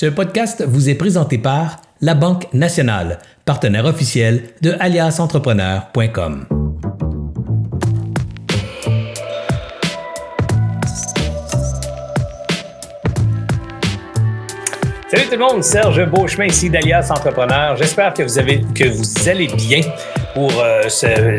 Ce podcast vous est présenté par La Banque Nationale, partenaire officiel de aliasentrepreneur.com. Salut tout le monde, Serge Beauchemin ici d'Alias Entrepreneur. J'espère que vous avez que vous allez bien pour euh,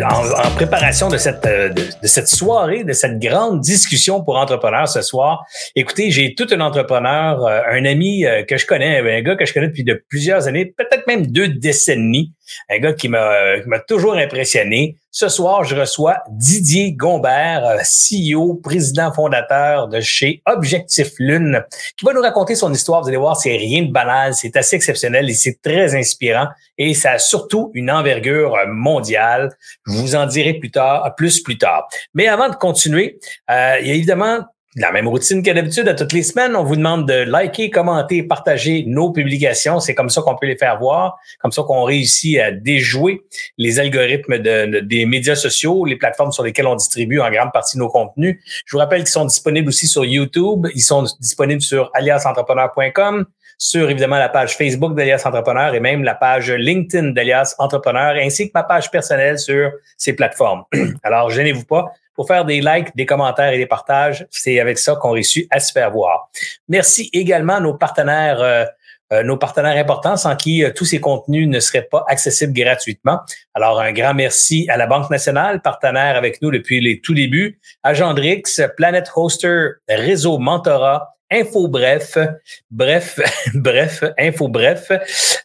en, préparation de cette euh, de, cette soirée, de cette grande discussion pour entrepreneurs ce soir. Écoutez, j'ai tout un entrepreneur, euh, un ami que je connais, un gars que je connais depuis de plusieurs années, peut-être même deux décennies, un gars qui m'a toujours impressionné. Ce soir, je reçois Didier Gombert, euh, CEO, président fondateur de chez Objectif Lune, qui va nous raconter son histoire. Vous allez voir, c'est rien de banal, c'est assez exceptionnel et c'est très inspirant et ça a surtout une envergure mondiale. Je vous en dirai plus tard, plus plus tard. Mais avant de continuer, euh, il y a évidemment la même routine que d'habitude, à toutes les semaines, on vous demande de liker, commenter, partager nos publications. C'est comme ça qu'on peut les faire voir, comme ça qu'on réussit à déjouer les algorithmes de, des médias sociaux, les plateformes sur lesquelles on distribue en grande partie nos contenus. Je vous rappelle qu'ils sont disponibles aussi sur YouTube, ils sont disponibles sur aliasentrepreneur.com, sur évidemment la page Facebook d'Alias Entrepreneur et même la page LinkedIn d'Alias Entrepreneur, ainsi que ma page personnelle sur ces plateformes. Alors, gênez-vous pas, pour faire des likes, des commentaires et des partages. C'est avec ça qu'on réussit à se faire voir. Merci également à nos partenaires, euh, euh, nos partenaires importants sans qui euh, tous ces contenus ne seraient pas accessibles gratuitement. Alors, un grand merci à la Banque nationale, partenaire avec nous depuis les tout débuts, à Gendrix, Planet Hoster, Réseau Mentorat, Info Bref, bref, bref, Info Bref.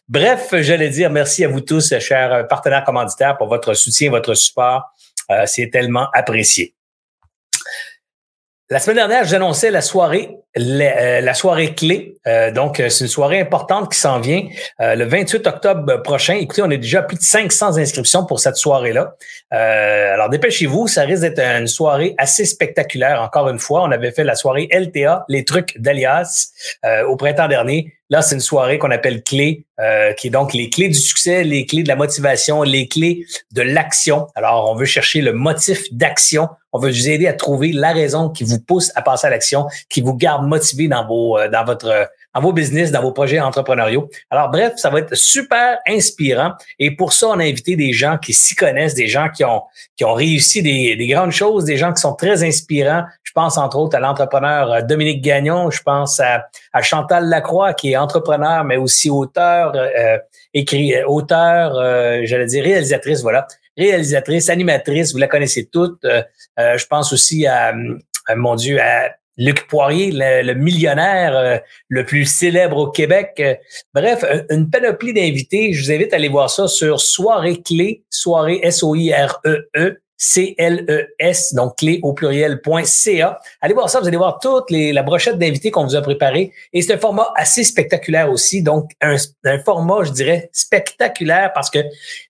Bref, j'allais dire merci à vous tous, chers partenaires commanditaires, pour votre soutien, votre support c'est tellement apprécié. La semaine dernière, j'annonçais la soirée, la, euh, la soirée clé. Euh, donc, c'est une soirée importante qui s'en vient le 28 octobre prochain. Écoutez, on a déjà plus de 500 inscriptions pour cette soirée-là. alors, dépêchez-vous, ça risque d'être une soirée assez spectaculaire. Encore une fois, on avait fait la soirée LTA, les trucs d'Alias, au printemps dernier. Là, c'est une soirée qu'on appelle clé, euh, qui est donc les clés du succès, les clés de la motivation, les clés de l'action. Alors, on veut chercher le motif d'action. On veut vous aider à trouver la raison qui vous pousse à passer à l'action, qui vous garde motivé dans vos, euh, dans votre, dans vos business, dans vos projets entrepreneuriaux. Alors, bref, ça va être super inspirant. Et pour ça, on a invité des gens qui s'y connaissent, des gens qui ont, qui ont réussi des, des grandes choses, des gens qui sont très inspirants. Je pense entre autres à l'entrepreneur euh, Dominique Gagnon. Je pense à, à Chantal Lacroix, qui est entrepreneur, mais aussi auteur, euh, écrit, euh, auteur, euh, j'allais dire réalisatrice, voilà. Réalisatrice, animatrice, vous la connaissez toutes. je pense aussi à, mon Dieu, à Luc Poirier, le, millionnaire le plus célèbre au Québec. bref, une panoplie d'invités. Je vous invite à aller voir ça sur Soirée Clé, Soirée S-O-I-R-E-E, e, C-L-E-S, donc clé au pluriel.ca. Allez voir ça, vous allez voir toute les, la brochette d'invités qu'on vous a préparé. Et c'est un format assez spectaculaire aussi, donc un, un, format, je dirais, spectaculaire parce que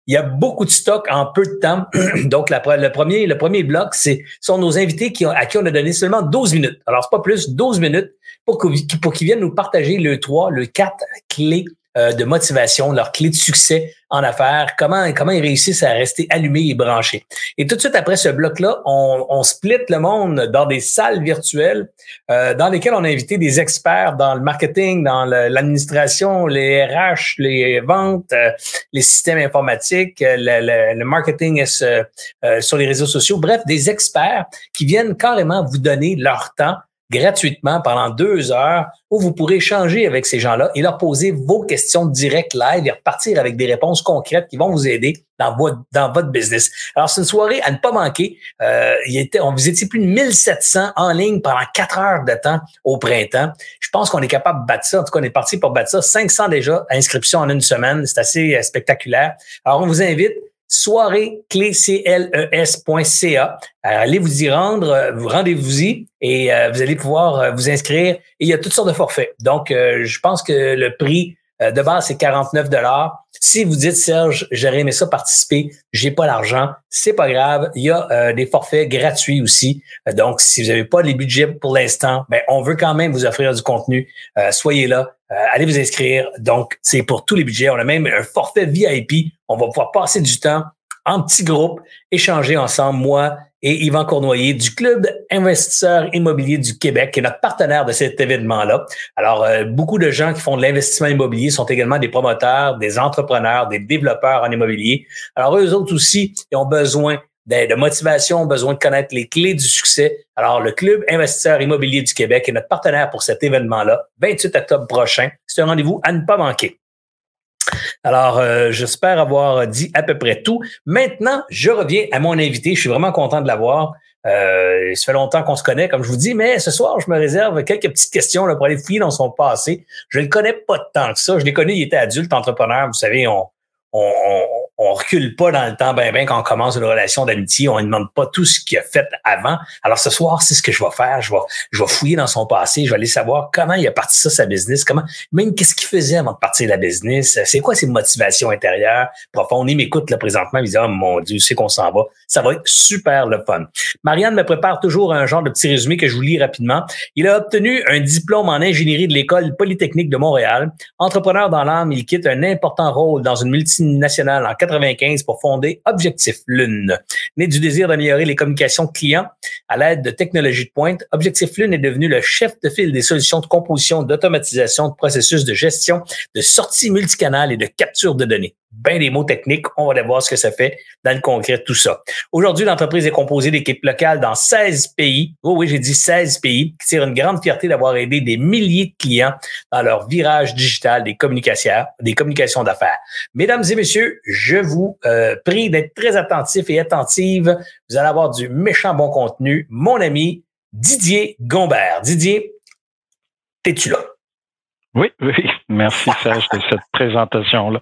il y a beaucoup de stock en peu de temps. donc, le premier le premier bloc, c'est sont nos invités qui ont, à qui on a donné seulement 12 minutes. Alors, c'est pas plus, 12 minutes pour, pour qu'ils viennent nous partager le 3, le 4 clés euh, de motivation, leur clé de succès en affaires, comment, comment ils réussissent à rester allumés et branchés. Et tout de suite après ce bloc-là, on, on split le monde dans des salles virtuelles euh, dans lesquelles on a invité des experts dans le marketing, dans l'administration, les RH, les ventes, euh, les systèmes informatiques, le, le, marketing sur les réseaux sociaux, bref, des experts qui viennent carrément vous donner leur temps gratuitement pendant deux heures où vous pourrez échanger avec ces gens-là et leur poser vos questions directes live et repartir avec des réponses concrètes qui vont vous aider dans votre, dans votre business. Alors, c'est une soirée à ne pas manquer. Euh, il était, on vous étiez plus de 1700 en ligne pendant quatre heures de temps au printemps. Je pense qu'on est capable de battre ça. En tout cas, on est parti pour battre ça. 500 déjà inscriptions en une semaine. C'est assez euh, spectaculaire. Alors, on vous invite soirée clécles.ca. Allez vous y rendre, euh, vous rendez-vous-y et euh, vous allez pouvoir euh, vous inscrire. Il y a toutes sortes de forfaits. Donc, je pense que le prix de base, c'est 49 dollars. Si vous dites, Serge, j'aurais aimé ça participer, j'ai pas l'argent, c'est pas grave. Il y a des forfaits gratuits aussi. donc, si vous n'avez pas les budgets pour l'instant, ben, on veut quand même vous offrir du contenu. soyez là. allez vous inscrire. Donc, c'est pour tous les budgets. On a même un forfait VIP. On va pouvoir passer du temps en petits groupes, échanger ensemble, moi et Yvan Cournoyer du Club Investisseurs Immobiliers du Québec, qui est notre partenaire de cet événement-là. Alors, euh, beaucoup de gens qui font de l'investissement immobilier sont également des promoteurs, des entrepreneurs, des développeurs en immobilier. Alors, eux autres aussi, ils ont besoin de, motivation, ont besoin de connaître les clés du succès. Alors, le Club Investisseurs Immobiliers du Québec est notre partenaire pour cet événement-là, 28 octobre prochain. C'est un rendez-vous à ne pas manquer. Alors, euh, j'espère avoir dit à peu près tout. Maintenant, je reviens à mon invité. Je suis vraiment content de l'avoir. Euh, ça fait longtemps qu'on se connaît, comme je vous dis, mais ce soir, je me réserve quelques petites questions là, pour aller fouiller dans son passé. Je ne le connais pas tant que ça. Je l'ai connu, il était adulte, entrepreneur. Vous savez, on, on, on recule pas dans le temps ben ben quand on commence une relation d'amitié, on ne demande pas tout ce qu'il a fait avant. Alors ce soir, c'est ce que je vais faire, je vais je vais fouiller dans son passé, je vais aller savoir comment il a parti ça sa business, comment même qu'est-ce qu'il faisait avant de partir la business, c'est quoi ses motivations intérieures profondes? Il m'écoute là présentement, il dit "Oh mon dieu, c'est qu'on s'en va." Ça va être super le fun. Marianne me prépare toujours un genre de petit résumé que je vous lis rapidement. Il a obtenu un diplôme en ingénierie de l'école polytechnique de Montréal. Entrepreneur dans l'âme, il quitte un important rôle dans une multinationale en 95 pour fonder Objectif Lune. Né du désir d'améliorer les communications clients à l'aide de technologies de pointe, Objectif Lune est devenu le chef de file des solutions de composition, d'automatisation, de processus de gestion, de sortie multicanal et de capture de données bien des mots techniques. On va aller voir ce que ça fait dans le concret, tout ça. Aujourd'hui, l'entreprise est composée d'équipes locales dans 16 pays. Oh oui, j'ai dit 16 pays, qui tirent une grande fierté d'avoir aidé des milliers de clients dans leur virage digital des communications, des communications d'affaires. Mesdames et messieurs, je vous euh, prie d'être très attentifs et attentives. Vous allez avoir du méchant bon contenu. Mon ami Didier Gombert. Didier, es-tu là? Oui, oui. Merci Serge de cette présentation-là.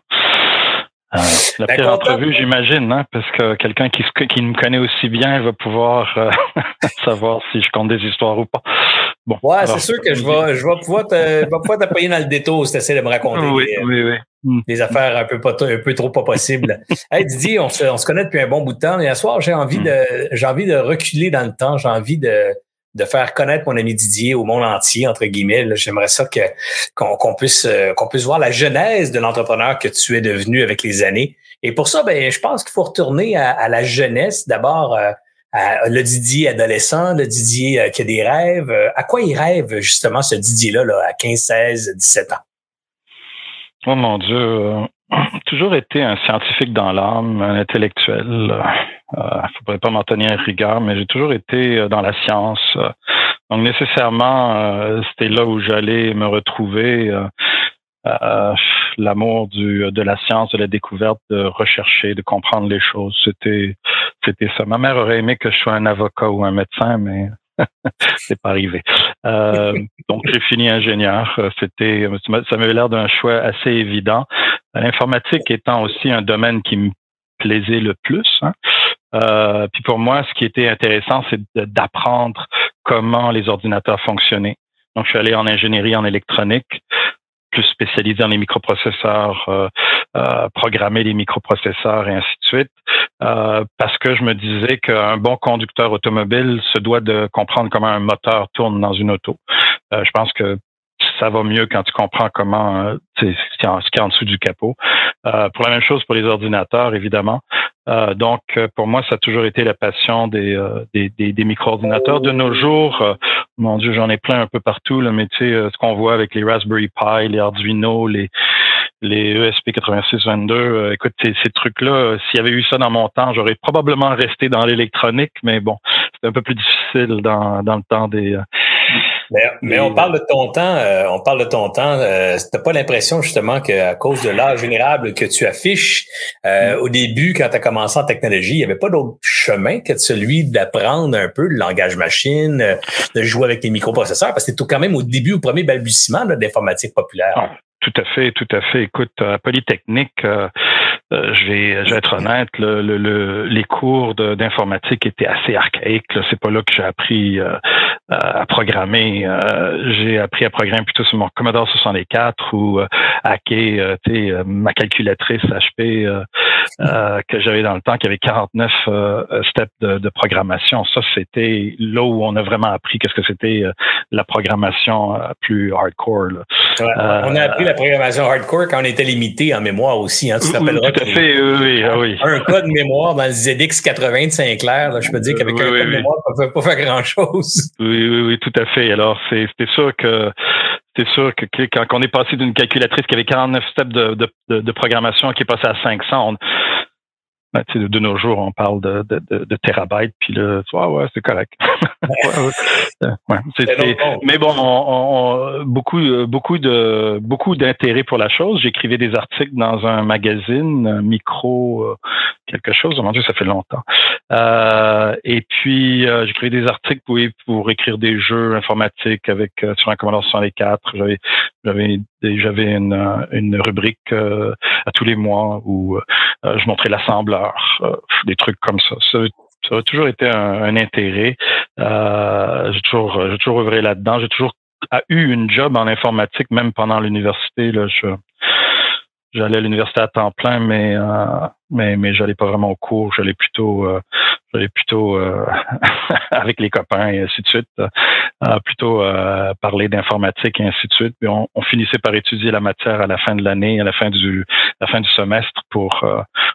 Euh, la pire entrevue, j'imagine, hein, parce que quelqu'un qui, qui me connaît aussi bien va pouvoir euh, savoir si je compte des histoires ou pas. Bon, ouais, c'est sûr que je vais, je vais pouvoir te, pouvoir t'appuyer dans le détour si tu essaies de me raconter oui, des, oui, oui. Hmm. des, affaires un peu, pas, un peu trop pas possibles. hey Didier, on se, on se connaît depuis un bon bout de temps, mais à soir, j'ai envie, hmm. de, j'ai envie de reculer dans le temps, j'ai envie de, de faire connaître mon ami Didier au monde entier, entre guillemets. J'aimerais ça que qu'on puisse euh, qu'on puisse voir la genèse de l'entrepreneur que tu es devenu avec les années. Et pour ça, ben, je pense qu'il faut retourner à, la jeunesse. D'abord, euh, le Didier adolescent, le Didier euh, qui a des rêves. À quoi il rêve justement ce Didier-là là, à 15, 16, 17 ans? Oh mon Dieu, toujours été un scientifique dans l'âme, un intellectuel. Il euh, ne faudrait pas m'en tenir rigueur, mais j'ai toujours été euh, dans la science. Donc nécessairement, euh, c'était là où j'allais me retrouver. L'amour du de la science, de la découverte, de rechercher, de comprendre les choses. C'était c'était ça. Ma mère aurait aimé que je sois un avocat ou un médecin, mais c'est pas arrivé. Euh, donc j'ai fini ingénieur. C'était, ça m'avait l'air d'un choix assez évident. L'informatique étant aussi un domaine qui me plaisait le plus. Hein. Euh, puis pour moi, ce qui était intéressant, c'est d'apprendre comment les ordinateurs fonctionnaient. Donc je suis allé en ingénierie en électronique plus spécialisé dans les microprocesseurs, euh, euh, programmer les microprocesseurs et ainsi de suite, parce que je me disais qu'un bon conducteur automobile se doit de comprendre comment un moteur tourne dans une auto. je pense que ça va mieux quand tu comprends comment ce qui est en dessous du capot. pour la même chose pour les ordinateurs, évidemment. Euh, donc, euh, pour moi, ça a toujours été la passion des, euh, des, des, des micro-ordinateurs. De nos jours, mon Dieu, j'en ai plein un peu partout, là, mais tu sais, ce qu'on voit avec les Raspberry Pi, les Arduino, les, les ESP8622, écoute, ces, ces trucs-là, s'il y avait eu ça dans mon temps, j'aurais probablement resté dans l'électronique, mais bon, c'est un peu plus difficile dans, dans le temps des, mais, on parle de ton temps, euh, on parle de ton temps. Euh, T'as pas l'impression justement qu'à cause de l'âge générable que tu affiches euh, mm. au début, quand tu as commencé en technologie, il n'y avait pas d'autre chemin que celui d'apprendre un peu le langage machine, euh, de jouer avec les microprocesseurs, parce que c'est quand même au début, au premier balbutiement d'informatique populaire. Ah, tout à fait, tout à fait. Écoute, à Polytechnique, euh, je, vais, je vais être honnête, le, le, les cours d'informatique étaient assez archaïques. C'est pas là que j'ai appris euh, à programmer. Euh, j'ai appris à programmer plutôt sur mon Commodore 64 ou hacker ma calculatrice HP euh, que j'avais dans le temps, qui avait 49 steps de, de, programmation. Ça, c'était là où on a vraiment appris qu'est-ce que c'était la programmation plus hardcore. Là. on a appris la programmation hardcore quand on était limité en mémoire aussi. Hein, tu t'appelleras. Tout à fait, oui, oui, Un code mémoire dans le ZX 80 de Sinclair, là, je peux dire qu'avec un code mémoire, on ne peut pas faire grand-chose. Oui, oui, oui, tout à fait. Alors, c'était sûr que c'est sûr que quand on est passé d'une calculatrice qui avait 49 steps de, de, de, programmation qui est passé à 500, on, ben, de, nos jours, on parle de, de, de terabytes, puis là, vois, ouais, c'est correct. mais bon, on, beaucoup, beaucoup de, beaucoup d'intérêt pour la chose. J'écrivais des articles dans un magazine, micro, euh, quelque chose. Mon Dieu, ça fait longtemps. Euh, et puis, euh, j'écrivais des articles pour, pour écrire des jeux informatiques avec sur un Commodore 64. J'avais, j'avais, j'avais une, une rubrique à tous les mois où je montrais l'assembleur, des trucs comme ça. ça ça a toujours été un, intérêt. Euh, j'ai toujours, j'ai toujours œuvré là-dedans. J'ai toujours eu une job en informatique, même pendant l'université. Là, je, j'allais à l'université à temps plein, mais euh, mais mais j'allais pas vraiment au cours. J'allais plutôt euh, j'allais plutôt euh, avec les copains et ainsi de suite, euh, plutôt parler d'informatique et ainsi de suite. Puis on, on, finissait par étudier la matière à la fin de l'année, à la fin du la fin du semestre. Pour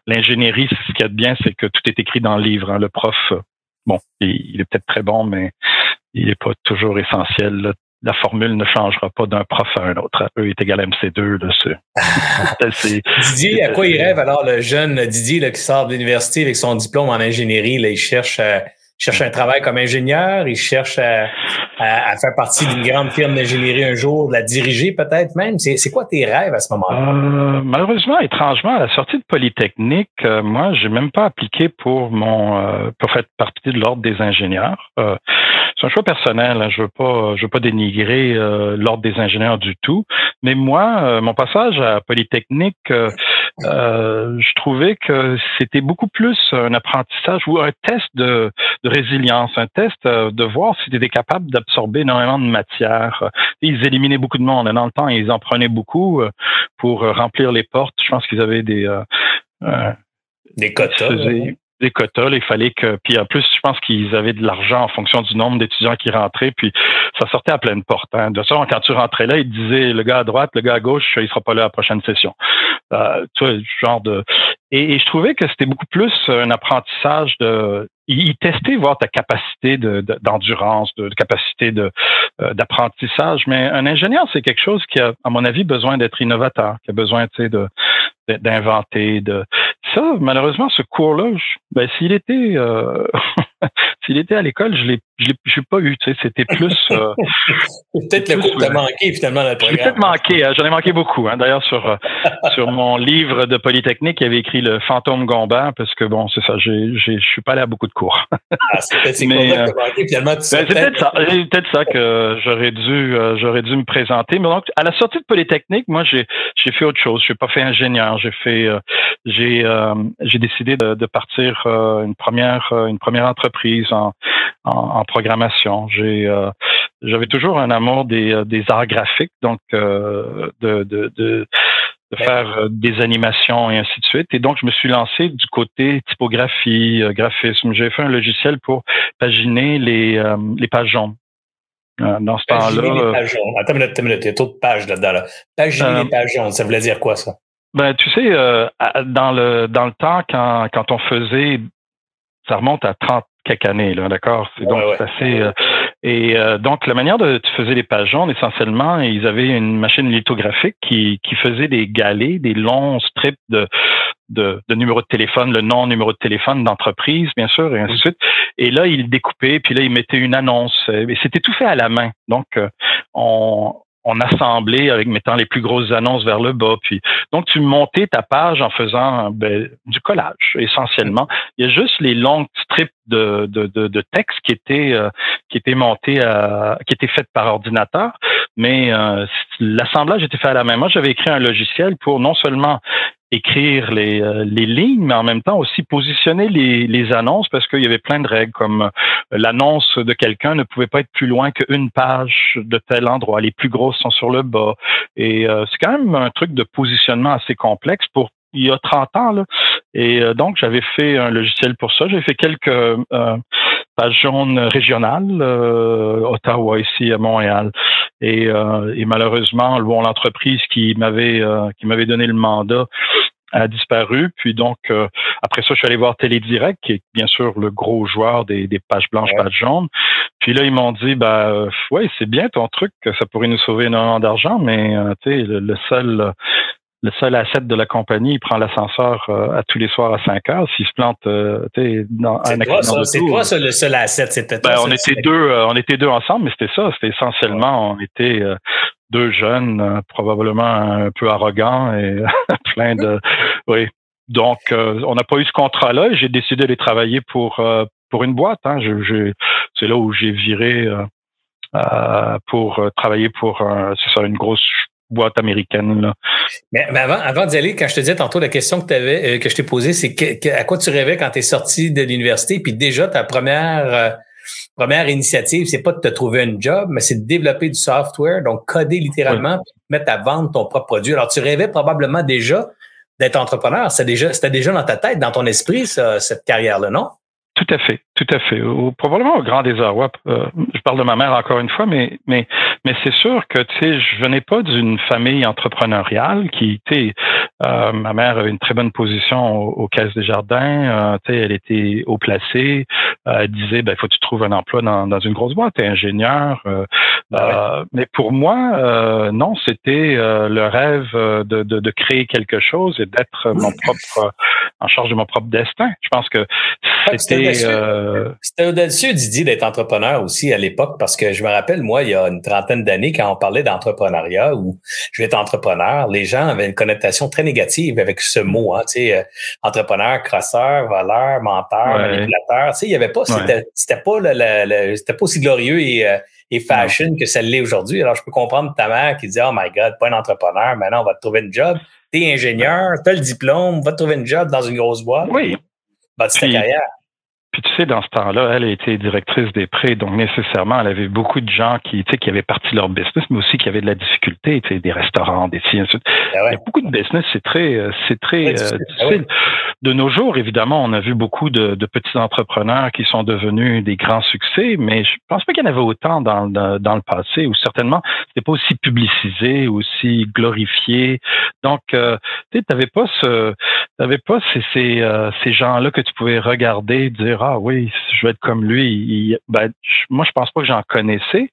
l'ingénierie, ce qui est bien, c'est que tout est écrit dans le livre. Hein. Le prof, bon, il, il est peut-être très bon, mais il n'est pas toujours essentiel. Là la formule ne changera pas d'un prof à un autre. E est égal à MC2. Didier, à quoi il rêve alors le jeune Didier là, qui sort de l'université avec son diplôme en ingénierie? Là, il cherche, euh, cherche un travail comme ingénieur, il cherche à, faire partie d'une grande firme d'ingénierie un jour, la diriger peut-être même. C'est quoi tes rêves à ce moment-là? Euh, malheureusement, étrangement, à la sortie de Polytechnique, euh, moi, j'ai même pas appliqué pour mon pour faire partie de l'ordre des ingénieurs c'est un choix personnel. Hein. Je veux pas, je veux pas dénigrer euh, l'ordre des ingénieurs du tout. Mais moi, euh, mon passage à Polytechnique, euh, je trouvais que c'était beaucoup plus un apprentissage ou un test de, de résilience, un test de voir si tu étais capable d'absorber énormément de matière. Ils éliminaient beaucoup de monde. Dans le temps, ils en prenaient beaucoup pour remplir les portes. Je pense qu'ils avaient des des quotas des quotas. il fallait que, puis en plus, je pense qu'ils avaient de l'argent en fonction du nombre d'étudiants qui rentraient, puis ça sortait à pleine porte. Hein. De façon, quand tu rentrais là, ils disaient le gars à droite, le gars à gauche, il sera pas là à la prochaine session. Euh, tu vois, genre de. Et, je trouvais que c'était beaucoup plus un apprentissage de. Ils testaient voir ta capacité d'endurance, de, de, capacité de euh, d'apprentissage. Mais un ingénieur, c'est quelque chose qui a, à mon avis, besoin d'être innovateur, qui a besoin, tu sais, de d'inventer. De ça, malheureusement, ce cours-là, ben, s'il était, euh, s'il était à l'école, je l'ai, je l'ai, pas eu. Tu sais, c'était plus. Euh, peut-être le cours t'a manqué finalement le programme. Peut-être manqué. Hein, j'en ai manqué beaucoup. Hein. D'ailleurs, sur euh, sur mon livre de Polytechnique, il y avait écrit le fantôme Gombin parce que bon, c'est ça. J'ai, je suis pas allé à beaucoup de cours. ah, c'est peut-être Mais, euh, manqué, finalement. Ben, c'est peut-être ça. C'est peut-être ça que j'aurais dû, j'aurais dû me présenter. Mais donc, à la sortie de Polytechnique, moi, j'ai, j'ai fait autre chose. Je n'ai pas fait ingénieur j'ai fait, euh, j'ai, euh, j'ai décidé de, de partir euh, une première, une première entreprise en, en, programmation. J'ai, j'avais toujours un amour des, des arts graphiques, donc de, de, de, de faire des animations et ainsi de suite. Et donc, je me suis lancé du côté typographie, graphisme. J'ai fait un logiciel pour paginer les, les pages jaunes. Dans ce temps-là. Attends une minute, une minute, il y a trop de pages là-dedans. Là. Paginer les pages jaunes, ça voulait dire quoi, ça? Ben, tu sais, euh, dans le dans le temps, quand, quand on faisait, ça remonte à 30 quelques années, là, d'accord? C'est donc assez. Euh, et euh, donc, la manière de tu faisais les pages jaunes, essentiellement, ils avaient une machine lithographique qui, qui faisait des galets, des longs strips de, de, de numéro de téléphone, le nom, numéro de téléphone d'entreprise, bien sûr, et ainsi de suite. Et là, ils découpaient, puis là, ils mettaient une annonce. Et c'était tout fait à la main. Donc, on, on assemblait avec mettant les plus grosses annonces vers le bas. Puis donc tu montais ta page en faisant ben, du collage essentiellement. Il y a juste les longues strips de, de, de, de texte qui étaient euh, qui étaient montés à, qui étaient faites par ordinateur, mais euh, l'assemblage était fait à la main. Moi, j'avais écrit un logiciel pour non seulement écrire les, euh, les lignes, mais en même temps aussi positionner les, les annonces parce qu'il y avait plein de règles comme euh, l'annonce de quelqu'un ne pouvait pas être plus loin qu'une page de tel endroit. Les plus grosses sont sur le bas. Et euh, c'est quand même un truc de positionnement assez complexe pour il y a 30 ans, là, Et donc, j'avais fait un logiciel pour ça. J'ai fait quelques pages jaunes régionales, Ottawa ici à Montréal. Et, et malheureusement, bon, l'entreprise qui m'avait qui m'avait donné le mandat a disparu. Puis donc, euh, après ça, je suis allé voir Télédirect, qui est bien sûr le gros joueur des, des pages blanches, pages jaunes. Puis là, ils m'ont dit, bah, euh, ouais, c'est bien ton truc, ça pourrait nous sauver énormément d'argent, mais euh, tu sais, le, seul le seul asset de la compagnie, il prend l'ascenseur à tous les soirs à 5 heures. S'il se plante, tu dans un accident C'est quoi ça, le seul asset? C'était ben, on était deux, on était deux ensemble, mais c'était ça. C'était essentiellement, on était deux jeunes, euh, probablement un peu arrogants et plein de. Oui. Donc, euh, on n'a pas eu ce contrat-là j'ai décidé de travailler pour euh, pour une boîte. Hein. c'est là où j'ai viré pour travailler pour c'est ça une grosse boîte américaine. Là. Mais, avant, avant d'y aller, quand je te disais tantôt la question que avais, que je t'ai posée, c'est à quoi tu rêvais quand tu es sorti de l'université, puis déjà ta première première initiative, c'est pas de te trouver un job, mais c'est de développer du software, donc coder littéralement, puis mettre à vendre ton propre produit. Alors, tu rêvais probablement déjà d'être entrepreneur. C'était déjà, c'était déjà dans ta tête, dans ton esprit, cette carrière-là, non? Tout à fait, tout à fait. probablement au grand désarroi. Euh, je parle de ma mère encore une fois, mais mais mais c'est sûr que tu sais, je venais pas d'une famille entrepreneuriale qui, tu sais, euh, ma mère avait une très bonne position aux, caisses des jardins. Euh, tu sais, elle était haut placée. elle disait, ben, faut que tu trouves un emploi dans, dans une grosse boîte? T'es ingénieur. Ben mais pour moi, non, c'était le rêve de, de, de créer quelque chose et d'être mon propre en charge de mon propre destin. Je pense que c'était euh, c'était audacieux, Didier, d'être entrepreneur aussi à l'époque, parce que je me rappelle, moi, il y a une trentaine d'années, quand on parlait d'entrepreneuriat ou je vais être entrepreneur, les gens avaient une connotation très négative avec ce mot, hein, tu sais, euh, entrepreneur, crosseur, voleur, menteur, manipulateur. Tu sais, il y avait pas, c'était pas le, c'était pas aussi glorieux et, euh, et fashion que ça l'est aujourd'hui. Alors, je peux comprendre ta mère qui dit, oh my God, pas un entrepreneur, maintenant on va te trouver une job. T'es ingénieur, t'as le diplôme, va te trouver une job dans une grosse boîte. Oui. Bah, ta carrière? Puis tu sais, dans ce temps-là, elle était directrice des prêts, donc nécessairement, elle avait beaucoup de gens qui, tu sais, qui avaient parti leur business, mais aussi qui avaient de la difficulté, tu sais, des restaurants, des siens. Ah Il y a beaucoup de business, c'est très, euh, c'est très euh, ah difficile. De nos jours, évidemment, on a vu beaucoup de, de, petits entrepreneurs qui sont devenus des grands succès, mais je pense pas qu'il y en avait autant dans, dans, le passé, ou certainement, c'était pas aussi publicisé, aussi glorifié. Donc, euh, tu sais, pas ce, t'avais pas ces, ces, ces gens-là que tu pouvais regarder, dire ah oui, je vais être comme lui. ben, moi, je pense pas que j'en connaissais,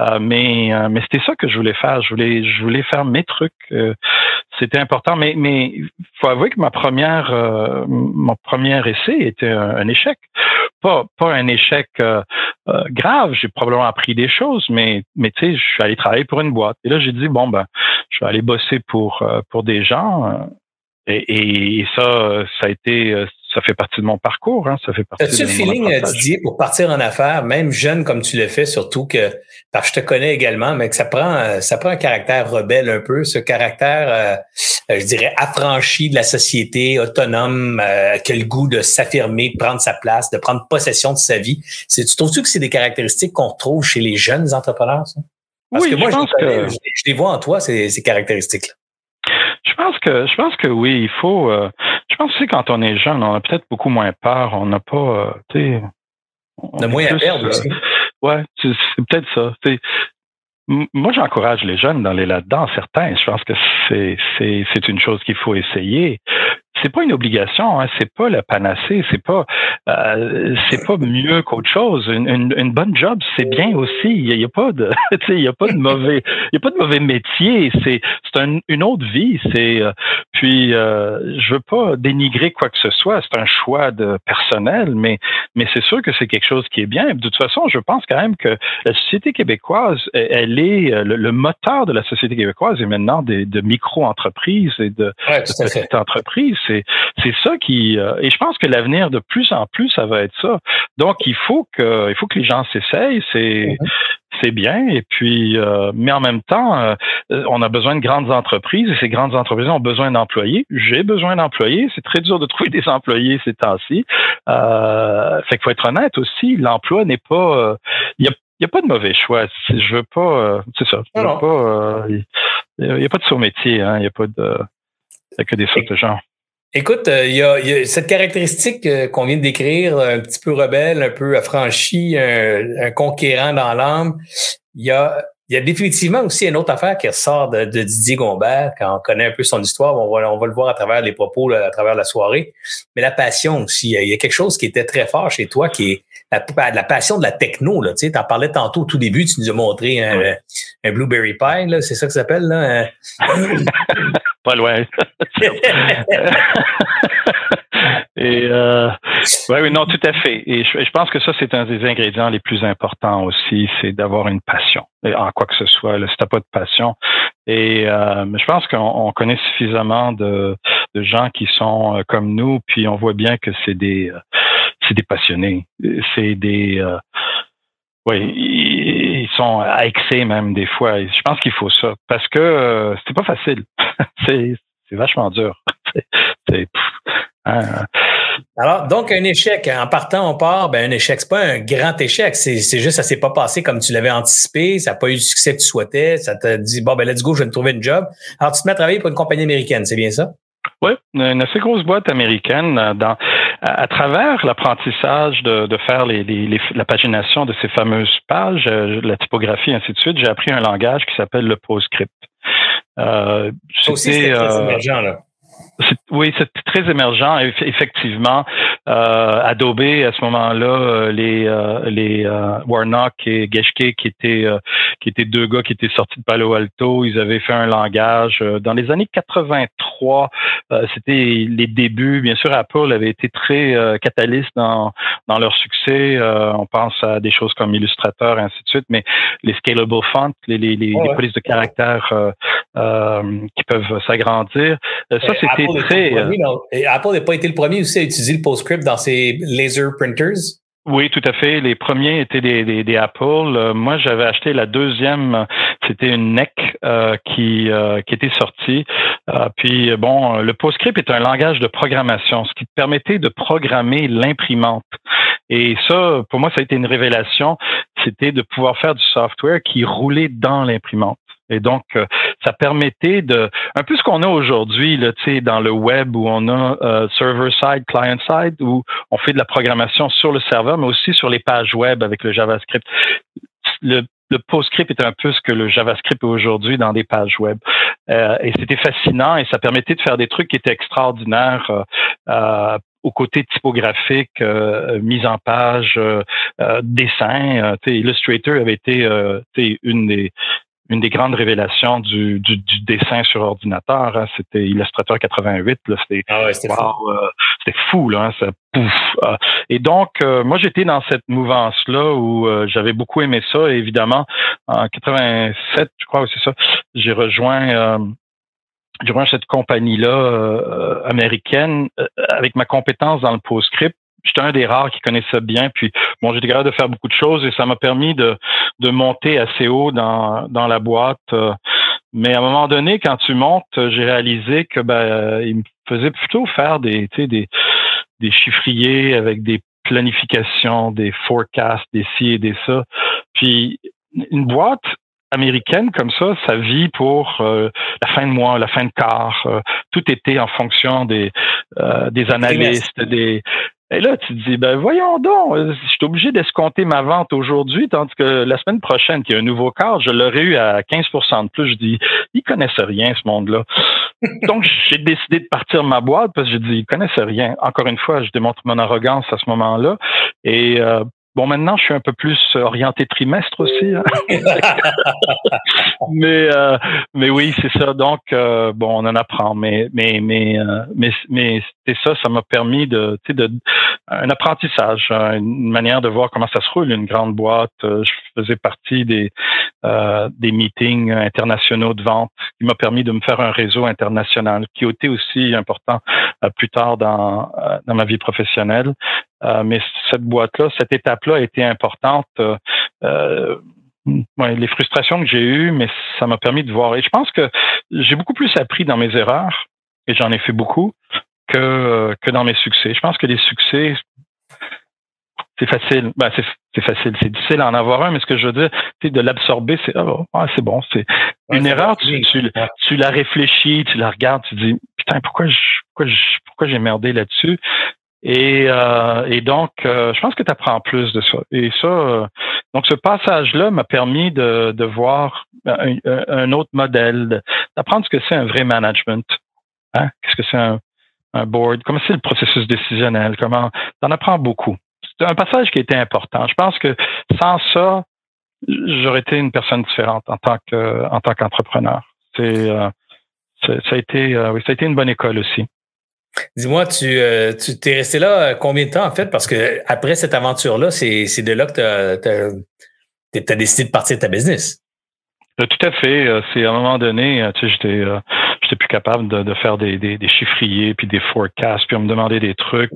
euh, mais euh, mais c'était ça que je voulais faire. Je voulais je voulais faire mes trucs. Euh, c'était important, mais mais faut avouer que ma première mon premier essai était un, échec. Pas pas un échec grave. J'ai probablement appris des choses, mais mais tu sais, je suis allé travailler pour une boîte. Et là, j'ai dit bon ben, je vais aller bosser pour pour des gens. Et, et, ça, ça a été ça fait partie de mon parcours. Hein, ça fait partie As-tu le feeling, euh, Didier, pour partir en affaires, même jeune comme tu le fais, surtout que, parce que je te connais également, mais que ça prend, euh, ça prend un caractère rebelle un peu, ce caractère, euh, je dirais, affranchi de la société, autonome, qui a le goût de s'affirmer, de prendre sa place, de prendre possession de sa vie. Tu trouves-tu que c'est des caractéristiques qu'on retrouve chez les jeunes entrepreneurs? Ça? Parce oui, que moi, je, que... je, les vois en toi, ces, ces caractéristiques-là. Je pense que je pense que oui, il faut. Euh, je pense aussi quand on est jeune, on a peut-être beaucoup moins peur. On n'a pas, euh, tu sais. On a moins à perdre aussi. ouais, c'est peut-être ça. Moi, j'encourage les jeunes d'aller là-dedans, certains. Je pense que c'est c'est une chose qu'il faut essayer c'est pas une obligation, hein, c'est pas la panacée, c'est pas euh, c'est pas mieux qu'autre chose. Une, une, une, bonne job, c'est bien aussi. Il y, a, pas de, il y a pas de mauvais, il y a pas de mauvais métier. C'est c'est un, une autre vie. C'est euh, puis euh, je veux pas dénigrer quoi que ce soit. C'est un choix de personnel, mais mais c'est sûr que c'est quelque chose qui est bien. De toute façon, je pense quand même que la société québécoise, elle est euh, le, moteur de la société québécoise est maintenant des, de micro-entreprises et de, de petites entreprises c'est c'est ça qui euh, et je pense que l'avenir de plus en plus ça va être ça. Donc il faut que il faut que les gens s'essayent, c'est mhm. c'est bien et puis euh, mais en même temps euh, on a besoin de grandes entreprises et ces grandes entreprises ont besoin d'employés. J'ai besoin d'employés, c'est très dur de trouver des employés ces temps-ci. Euh, fait qu'il faut être honnête aussi, l'emploi n'est pas il y a il n'y a pas de mauvais choix. Je veux pas, c'est ça. Il n'y a, pas de surmétier, hein. Il n'y a pas de, il y a que des sortes de gens. Écoute, il y, a, cette caractéristique qu'on vient de décrire, un petit peu rebelle, un peu affranchi, un, conquérant dans l'âme. Il y a il y a définitivement aussi une autre affaire qui ressort de, Didier Gombert, quand on connaît un peu son histoire, on va, on va le voir à travers les propos, à travers la soirée. Mais la passion aussi, il y a quelque chose qui était très fort chez toi, qui est la, la passion de la techno. Tu en parlais tantôt au tout début, tu nous as montré un, Blueberry Pie, c'est ça que ça s'appelle? Là? Pas loin. Et euh, ouais, oui, non, tout à fait. Et je, pense que ça, c'est un des ingrédients les plus importants aussi, c'est d'avoir une passion. en quoi que ce soit, là, si t'as pas de passion. Et euh, je pense qu'on connaît suffisamment de, de, gens qui sont euh, comme nous, puis on voit bien que c'est des euh, c'est des passionnés. C'est des euh, oui, ils sont à excès même des fois. je pense qu'il faut ça parce que c'est pas facile. c'est vachement dur. c'est Hein. Alors, donc, un échec. En partant, on part, ben, un échec, c'est pas un grand échec. C'est, c'est juste, ça s'est pas passé comme tu l'avais anticipé. Ça n'a pas eu le succès que tu souhaitais. Ça t'a dit, bon, ben, let's go, je vais me trouver une job. Alors, tu te mets à travailler pour une compagnie américaine, c'est bien ça? Oui, une assez grosse boîte américaine. Euh, dans, à, travers l'apprentissage de, de faire les, les, la pagination de ces fameuses pages, euh, la typographie, ainsi de suite, j'ai appris un langage qui s'appelle le PostScript. Euh, aussi, c'était euh, émergent, là. Oui, c'est très émergent. Effectivement, euh, Adobe à ce moment-là, euh, les euh, les euh, Warnock et Geschke qui étaient qui étaient deux gars qui étaient sortis de Palo Alto, ils avaient fait un langage dans les années 83. C'était les débuts. Bien sûr, Apple avait été très catalyste dans dans leur succès. on pense à des choses comme Illustrator et ainsi de suite, mais les scalable fonts, les les, les, polices de caractère qui peuvent s'agrandir. ça, c'était euh, Apple n'a pas été le premier aussi à utiliser le PostScript dans ses laser printers. Oui, tout à fait. Les premiers étaient des, des, Apple. Euh, moi, j'avais acheté la deuxième. C'était une NEC euh, qui, qui était sortie. puis, bon, le PostScript est un langage de programmation, ce qui permettait de programmer l'imprimante. Et ça, pour moi, ça a été une révélation. C'était de pouvoir faire du software qui roulait dans l'imprimante. Et donc, euh, ça permettait de un peu ce qu'on a aujourd'hui, là, dans le web où on a euh, server-side, client-side, où on fait de la programmation sur le serveur, mais aussi sur les pages web avec le JavaScript. Le, le PostScript est un peu ce que le JavaScript est aujourd'hui dans des pages web. Euh, et c'était fascinant et ça permettait de faire des trucs qui étaient extraordinaires euh, au côté typographique, mise en page, dessin. Illustrator avait été une des une des grandes révélations du, du, du dessin sur ordinateur. Hein, c'était Illustrator 88. C'était ah ouais, c'était fou. Euh, fou là. Hein, ça, pouf, euh. et donc euh, moi j'étais dans cette mouvance là où j'avais beaucoup aimé ça. Et évidemment en 87, je crois que c'est ça, j'ai rejoint. j'ai rejoint cette compagnie-là américaine avec ma compétence dans le PostScript j'étais un des rares qui connaissait bien. Puis bon, j'étais capable de faire beaucoup de choses et ça m'a permis de, de monter assez haut dans, dans la boîte. Euh. Mais à un moment donné, quand tu montes, j'ai réalisé que ben, il me faisait plutôt faire des, des, des chiffriers avec des planifications, des forecasts, des ci et des ça. Puis une boîte américaine comme ça, ça vit pour euh, la fin de mois, la fin de quart. Euh, tout était en fonction des, des analystes, des, et là, tu te dis, ben voyons donc, euh, je suis obligé d'escompter ma vente aujourd'hui, tandis que la semaine prochaine, qu'il y a un nouveau quart, je l'aurais eu à 15 de plus. Je dis, ils connaissent rien, ce monde-là. Donc, j'ai décidé de partir ma boîte parce que je dis, ils connaissent rien. Encore une fois, je démontre mon arrogance à ce moment-là. Et euh, Bon, maintenant, je suis un peu plus orienté trimestre aussi. Hein. mais, euh, mais oui, c'est ça. Donc, euh, bon, on en apprend. Mais, mais, mais, euh, mais, mais c'est ça. Ça m'a permis de, tu sais, de, un apprentissage, une manière de voir comment ça se roule une grande boîte. Je faisais partie des, des meetings internationaux de vente qui m'a permis de me faire un réseau international qui a été aussi important plus tard dans, dans ma vie professionnelle. Euh, mais cette boîte-là, cette étape-là a été importante. Euh, euh les frustrations que j'ai eues, mais ça m'a permis de voir. Et je pense que j'ai beaucoup plus appris dans mes erreurs, et j'en ai fait beaucoup, que, que dans mes succès. Je pense que les succès, c'est facile. Ben, c'est facile. C'est difficile à en avoir un, mais ce que je veux dire, c'est de l'absorber, c'est ah, c'est bon. C'est une erreur. Tu, tu, tu, la réfléchis, tu la regardes, tu dis, putain, pourquoi pourquoi pourquoi j'ai merdé là-dessus? Et, euh, et donc, euh, je pense que tu apprends plus de ça. Et ça, euh, donc ce passage-là m'a permis de, de voir un, autre modèle, d'apprendre ce que c'est un vrai management. Hein? Qu'est-ce que c'est un, un board? Comment c'est le processus décisionnel? Comment t'en apprends beaucoup. C'est un passage qui était important. Je pense que sans ça, j'aurais été une personne différente en tant que en tant qu'entrepreneur. C'est ça a été oui, ça a été une bonne école aussi. Dis-moi, tu euh, tu t'es resté là euh, combien de temps en fait? Parce que après cette aventure-là, c'est, c'est de là que tu as, décidé de partir de ta business. Euh, tout à fait. C'est à un moment donné, tu sais, j'étais j'étais plus capable de, de faire des, des, des, chiffriers puis des forecasts, puis on me demandait des trucs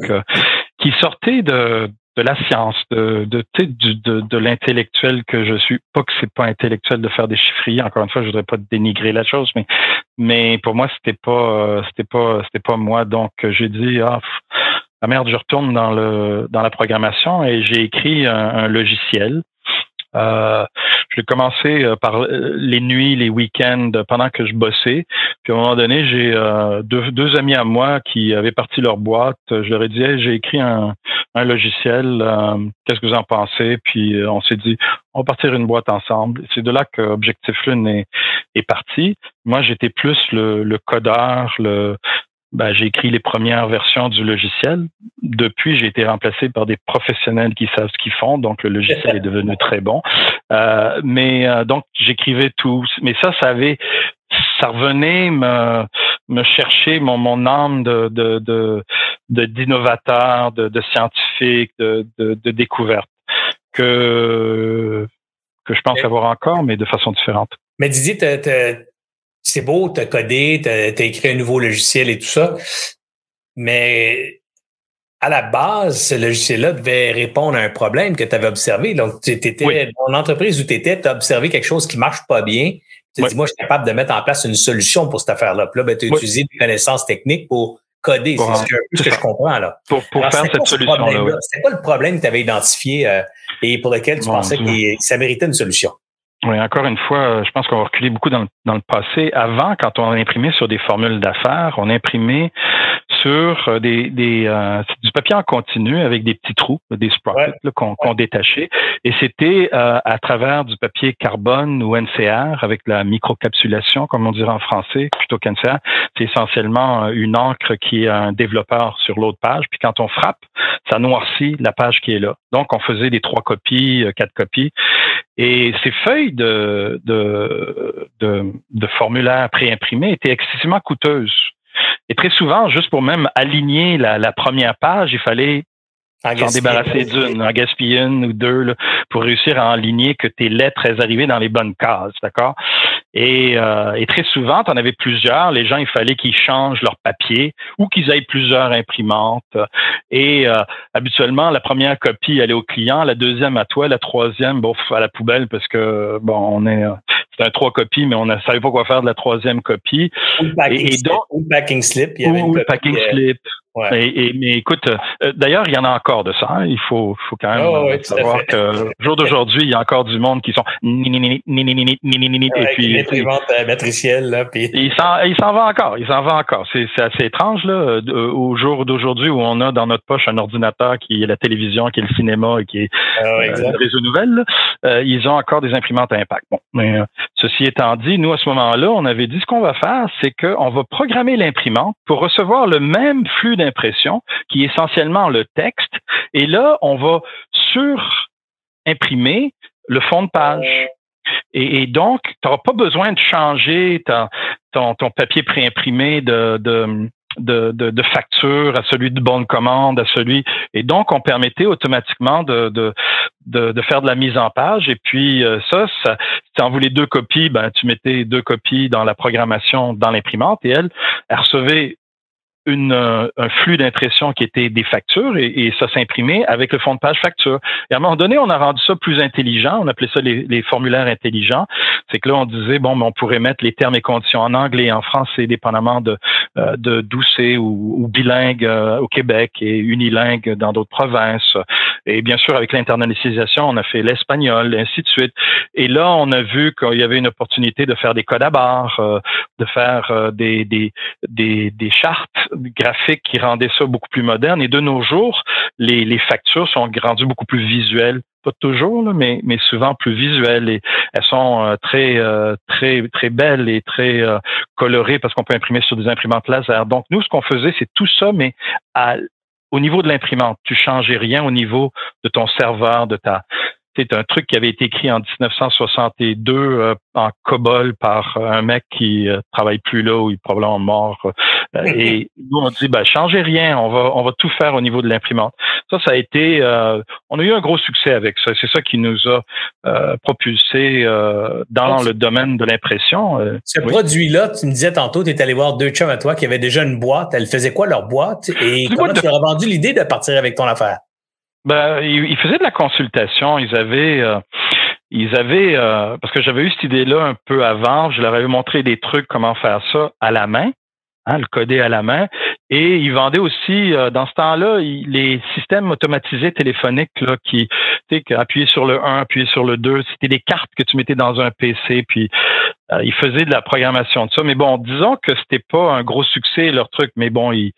qui sortaient de, de la science, de, de, de, de l'intellectuel que je suis. Pas que c'est pas intellectuel de faire des chiffriers. Encore une fois, je voudrais pas dénigrer la chose, mais mais pour moi, c'était pas c'était pas c'était pas moi. Donc j'ai dit ah la merde, je retourne dans le dans la programmation et j'ai écrit un logiciel euh, j'ai commencé euh, par euh, les nuits, les week-ends, pendant que je bossais. Puis à un moment donné, j'ai euh, deux, deux, amis à moi qui avaient parti leur boîte. Je leur ai dit, j'ai écrit un, un logiciel. Qu'est-ce que vous en pensez? Puis on s'est dit, on va partir une boîte ensemble. C'est de là que Objectif Lune est, est parti. Moi, j'étais plus le, le codeur, le, ben, j'ai écrit les premières versions du logiciel. Depuis, j'ai été remplacé par des professionnels qui savent ce qu'ils font, donc le logiciel est devenu très bon. Euh, mais euh, donc, j'écrivais tout. Mais ça, ça avait, ça revenait me, me chercher mon, mon âme de, de, de, d'innovateur, de, de, scientifique, de, de, de découverte que que je pense avoir encore, mais de façon différente. Mais Didier, c'est beau, tu as codé, tu as, écrit un nouveau logiciel et tout ça, mais à la base, ce logiciel-là devait répondre à un problème que tu avais observé. Donc, tu étais dans l'entreprise où tu étais, tu as observé quelque chose qui marche pas bien. Tu dit, moi, je suis capable de mettre en place une solution pour cette affaire-là. Puis là, ben, tu as utilisé des connaissances techniques pour coder. C'est ce que, je comprends. là. Pour, faire cette solution-là. C'était pas le problème que tu avais identifié euh, et pour lequel tu pensais que ça méritait une solution. Oui, encore une fois, euh, je pense qu'on va reculer beaucoup dans le, dans le passé. Avant, quand on imprimait sur des formules d'affaires, on imprimait sur euh, des, des euh, du papier en continu avec des petits trous, des sprockets qu'on détachait. Et c'était à travers du papier carbone ou NCR avec la microcapsulation, comme on dirait en français, plutôt qu'NCR. C'est essentiellement une encre qui est un développeur sur l'autre page. Puis quand on frappe, ça noircit la page qui est là. Donc, on faisait des trois copies, quatre copies. Et ces feuilles de, de, de, de formulaires préimprimés étaient excessivement coûteuses. Et très souvent, juste pour même aligner la, la première page, il fallait s'en débarrasser d'une, en gaspiller une ou deux pour réussir à aligner que tes lettres elles arrivaient dans les bonnes cases, d'accord? Et, euh, et, très souvent, tu en avais plusieurs. Les gens, il fallait qu'ils changent leur papier ou qu'ils aient plusieurs imprimantes. Et euh, habituellement, la première copie allait au client, la deuxième à toi, la troisième, bon, à la poubelle parce que bon, on est c'était un trois copies, mais on ne savait pas quoi faire de la troisième copie. Ou le packing, et, slip, ou packing slip. Il y avait ou le packing euh, slip. Et, mais écoute, euh, d'ailleurs, il y en a encore de ça. Hein. Il faut, faut quand même oh, savoir que jour d'aujourd'hui, il y a encore du monde qui sont et puis matricielle là. Puis... Il s'en, il s'en va encore. Il s'en va encore. C'est, c'est assez étrange là. Au jour d'aujourd'hui où on a dans notre poche un ordinateur qui est la télévision, qui est le cinéma et qui est ah, euh, le réseau nouvelle, euh, ils ont encore des imprimantes à impact. Bon, mais ceci étant dit, nous à ce moment-là, on avait dit ce qu'on va faire, c'est qu'on va programmer l'imprimante pour recevoir le même flux d'impression, qui est essentiellement le texte. Et là, on va sur-imprimer le fond de page. Et, donc, tu n'auras pas besoin de changer ton, ton, papier préimprimé de, de, de, de, facture à celui de bonne commande, à celui. Et donc, on permettait automatiquement de, de, de, faire de la mise en page. Et puis, euh, ça, ça si tu en voulais deux copies, ben, tu mettais deux copies dans la programmation dans l'imprimante et elle, elle recevait euh, un flux d'impression qui était des factures et, ça s'imprimait avec le fond de page facture. Et à un moment donné, on a rendu ça plus intelligent. On appelait ça les, formulaires intelligents. C'est que là, on disait, bon, ben, on pourrait mettre les termes et conditions en anglais et en français, dépendamment de, de doucet ou, ou bilingue au Québec et unilingue dans d'autres provinces. Et bien sûr, avec l'internalisation, on a fait l'espagnol, et ainsi de suite. Et là, on a vu qu'il y avait une opportunité de faire des codes à barres, de faire des, des, des, des chartes graphiques qui rendaient ça beaucoup plus moderne. Et de nos jours, les, les factures sont rendues beaucoup plus visuelles pas toujours, mais, mais souvent plus visuelles et elles sont euh, très, euh, très, très belles et très euh, colorées parce qu'on peut imprimer sur des imprimantes laser. Donc, nous, ce qu'on faisait, c'est tout ça, mais à, au niveau de l'imprimante. Tu changeais rien au niveau de ton serveur, de ta, c'est un truc qui avait été écrit en 1962 euh, en COBOL par un mec qui euh, travaille plus là ou il est probablement mort. Euh, et nous on dit ben changez rien, on va on va tout faire au niveau de l'imprimante. Ça ça a été on a eu un gros succès avec ça, c'est ça qui nous a propulsé dans le domaine de l'impression. Ce produit là, tu me disais tantôt tu es allé voir deux chums à toi qui avaient déjà une boîte, elle faisait quoi leur boîte? Et comment tu leur as vendu l'idée de partir avec ton affaire? Ben, ils, faisaient de la consultation. Ils avaient, euh, ils avaient, euh, parce que j'avais eu cette idée-là un peu avant. Je leur avais montré des trucs comment faire ça à la main, hein, le coder à la main. Et ils vendaient aussi, euh, dans ce temps-là, les systèmes automatisés téléphoniques là, qui, tu sais, appuyer sur le 1, appuyer sur le 2, c'était des cartes que tu mettais dans un PC, puis euh, ils faisaient de la programmation de ça. Mais bon, disons que c'était pas un gros succès leur truc, mais bon, ils,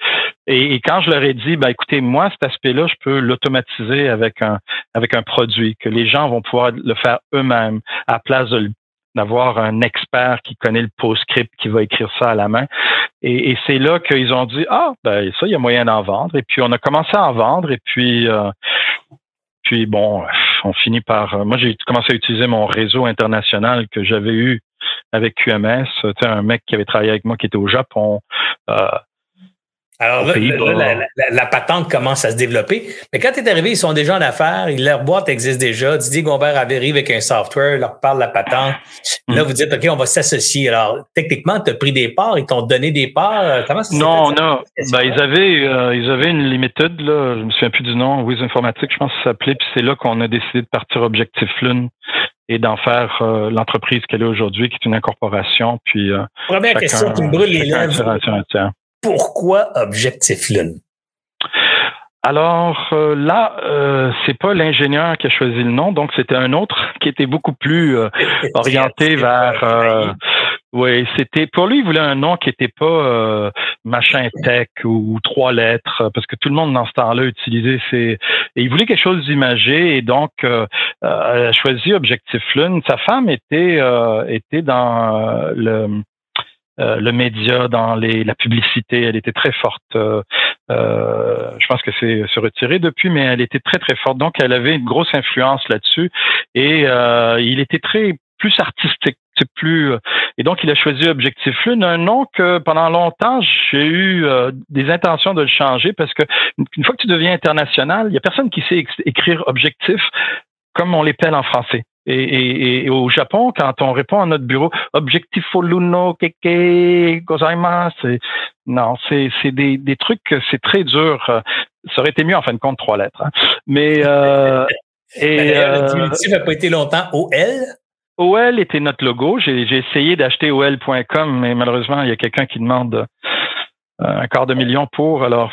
et, quand je leur ai dit, ben écoutez, moi cet aspect-là, je peux l'automatiser avec un avec un produit que les gens vont pouvoir le faire eux-mêmes à place de d'avoir un expert qui connaît le PostScript qui va écrire ça à la main. Et, c'est là qu'ils ont dit ah ben ça il y a moyen d'en vendre. Et puis on a commencé à en vendre et puis euh, puis bon on finit par euh, moi j'ai commencé à utiliser mon réseau international que j'avais eu avec QMS. Tu un mec qui avait travaillé avec moi qui était au Japon. Euh, alors là, la, patente commence à se développer. Mais quand tu es arrivé, ils sont déjà en affaires, leur boîte existe déjà. Didier Gombert avait avec un software, leur parle de la patente. Là, mm. vous dites, OK, on va s'associer. Alors, techniquement, tu as pris des parts, ils t'ont donné des parts. Comment ça Non, non. Ben, ils avaient euh, ils avaient une limited, là, je me souviens plus du nom, Wiz Informatique, je pense que ça s'appelait, puis c'est là qu'on a décidé de partir Objectif Lune et d'en faire euh, l'entreprise qu'elle est aujourd'hui, qui est une incorporation. Puis, euh, Première question qui me brûle les lèvres pourquoi Objectif Lune? Alors euh, là, euh, c'est pas l'ingénieur qui a choisi le nom, donc c'était un autre qui était beaucoup plus euh, orienté vers. Euh, oui, c'était pour lui, il voulait un nom qui était pas machin tech ou, trois lettres, parce que tout le monde dans ce temps-là utilisait ces. Et il voulait quelque chose d'imagé, et donc a choisi Objectif Lune. Sa femme était était dans le euh, le média, dans les, la publicité. Elle était très forte. Euh, euh, je pense que c'est se retiré depuis, mais elle était très très forte. Donc, elle avait une grosse influence là-dessus. Et il était très plus artistique. Plus et donc il a choisi Objectif Lune, un nom que pendant longtemps j'ai eu des intentions de le changer parce que une fois que tu deviens international, il y a personne qui sait écrire Objectif comme on l'appelle en français. Et, et, au Japon, quand on répond à notre bureau, objectif luno keke gozaimasu, non, c'est c'est des, des trucs, c'est très dur. Ça aurait été mieux en fin de compte trois lettres. Hein. Mais euh, et euh, le diminutif n'a pas été longtemps OL. OL était notre logo. J'ai essayé d'acheter OL.com, mais malheureusement, il y a quelqu'un qui demande un quart de million pour. Alors,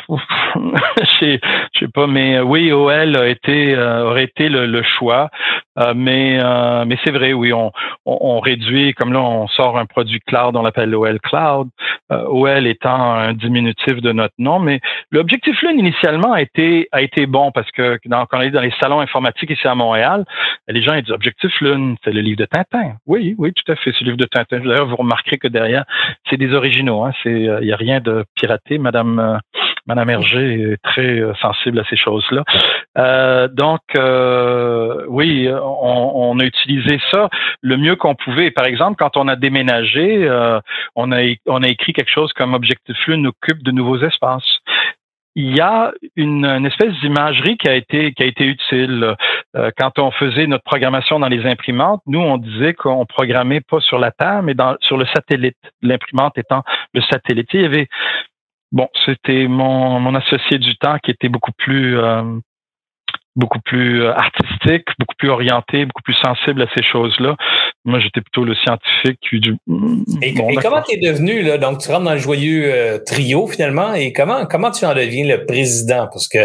je sais pas, mais euh, oui, OL a été euh, aurait été le, choix, euh, mais mais c'est vrai, oui, on, on, réduit comme là, on sort un produit cloud, on l'appelle OL Cloud. OL étant un diminutif de notre nom, mais l'objectif là initialement a été a été bon parce que quand on est dans les salons informatiques ici à Montréal, les gens disent objectif lune, c'est le livre de Tintin. Oui, oui, tout à fait, c'est le livre de Tintin. D'ailleurs, vous remarquerez que derrière, c'est des originaux. Hein, c'est il y a rien de piraté. Madame Madame Hergé est très euh, sensible à ces choses-là. Euh, donc, euh, oui, on, a utilisé ça le mieux qu'on pouvait. Par exemple, quand on a déménagé, on, a, écrit quelque chose comme Objectif Lune occupe de nouveaux espaces il y a une, espèce d'imagerie qui a été qui a été utile quand on faisait notre programmation dans les imprimantes. Nous, on disait qu'on programmait pas sur la Terre, mais dans, sur le satellite. L'imprimante étant le satellite. Il y avait Bon, c'était mon, mon associé du temps qui était beaucoup plus euh, beaucoup plus euh, artistique, beaucoup plus orienté, beaucoup plus sensible à ces choses-là. Moi, j'étais plutôt le scientifique. Du, et, comment tu es devenu, là, donc tu rentres dans le joyeux euh, trio finalement, et comment, comment tu en deviens le président? Parce que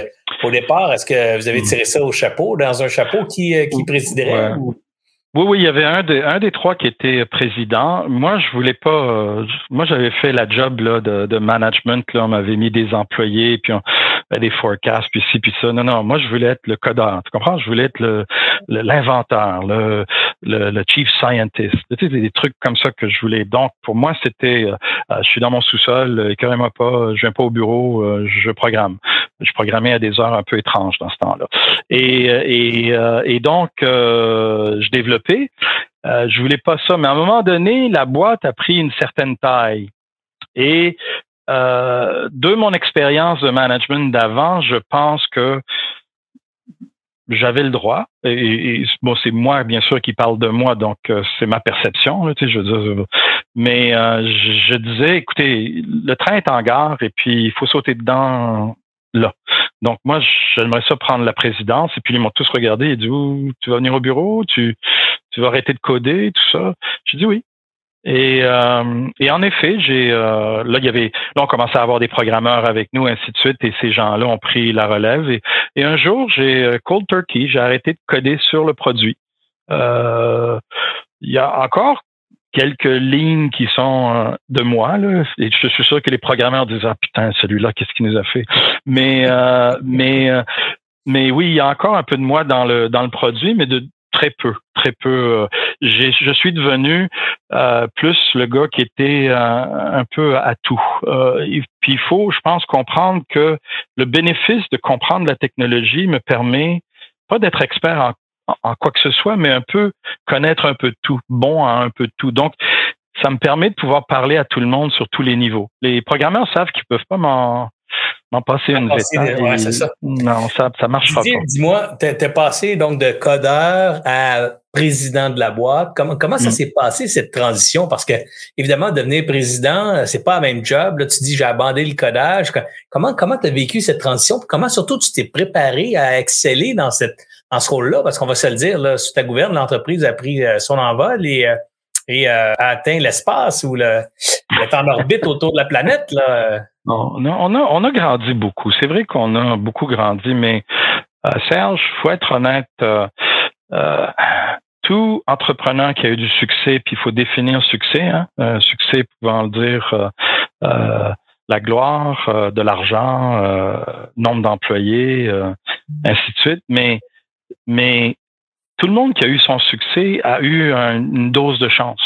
au départ, est-ce que vous avez hmm. tiré ça au chapeau, dans un chapeau qui, euh, qui présiderait? Oui, oui, il y avait un des, un des trois qui était président. Moi, je voulais pas. Euh, moi, j'avais fait la job là, de, de management. Là, on m'avait mis des employés, puis on, des forecasts, puis ci, puis ça. Non, non, moi, je voulais être le codeur. Tu comprends? Je voulais être le l'inventeur, le, le, le, chief scientist. Tu sais, des trucs comme ça que je voulais. Donc, pour moi, c'était, euh, euh, je suis dans mon sous-sol, carrément pas, je viens pas au bureau, je programme. Je programmais à des heures un peu étranges dans ce temps-là. Et, et, et donc, je développais euh, je voulais pas ça, mais à un moment donné, la boîte a pris une certaine taille. Et euh, de mon expérience de management d'avant, je pense que j'avais le droit. Et, bon, c'est moi, bien sûr, qui parle de moi, donc euh, c'est ma perception. tu sais, je veux dire, mais je, disais, écoutez, le train est en gare et puis il faut sauter dedans là. Donc moi, j'aimerais ça prendre la présidence. Et puis ils m'ont tous regardé et dit, tu vas venir au bureau, tu, tu vas arrêter de coder, tout ça? J'ai dit oui. Et, euh, et en effet, j'ai euh, là il y avait là on commençait à avoir des programmeurs avec nous ainsi de suite et ces gens-là ont pris la relève et, et un jour j'ai euh, cold turkey j'ai arrêté de coder sur le produit. Euh, il y a encore quelques lignes qui sont de moi là et je suis sûr que les programmeurs disent ah putain celui-là qu'est-ce qu'il nous a fait? Mais mais mais oui il y a encore un peu de moi dans le dans le produit mais de très peu, très peu. Euh, je suis devenu euh, plus le gars qui était euh, un peu à tout. puis il faut, je pense, comprendre que le bénéfice de comprendre la technologie me permet pas d'être expert en, en quoi que ce soit, mais un peu connaître un peu de tout, bon à un peu de tout. Donc, ça me permet de pouvoir parler à tout le monde sur tous les niveaux. Les programmeurs savent qu'ils peuvent pas m'en m'en passer une ouais, c'est ça. Non, ça, ça marche pas. Dis-moi, tu es passé donc de codeur à président de la boîte. Comment, comment ça mm. s'est passé, cette transition? Parce que, évidemment, devenir président, c'est pas le même job. Là, tu dis, j'ai abandonné le codage. Comment, comment tu as vécu cette transition? Comment, surtout, tu t'es préparé à exceller dans cette, dans ce rôle-là? Parce qu'on va se le dire, là, sous ta gouverne, l'entreprise a pris euh, son envol et, euh, et a atteint l'espace ou le, est en orbite autour de la planète, là. Non, on a, on a grandi beaucoup. C'est vrai qu'on a beaucoup grandi, mais euh, Serge, faut être honnête, euh, euh, tout entrepreneur qui a eu du succès, puis il faut définir succès, hein, succès pouvant dire la gloire, de l'argent, nombre d'employés, ainsi de suite, mais mais tout le monde qui a eu son succès a eu une dose de chance.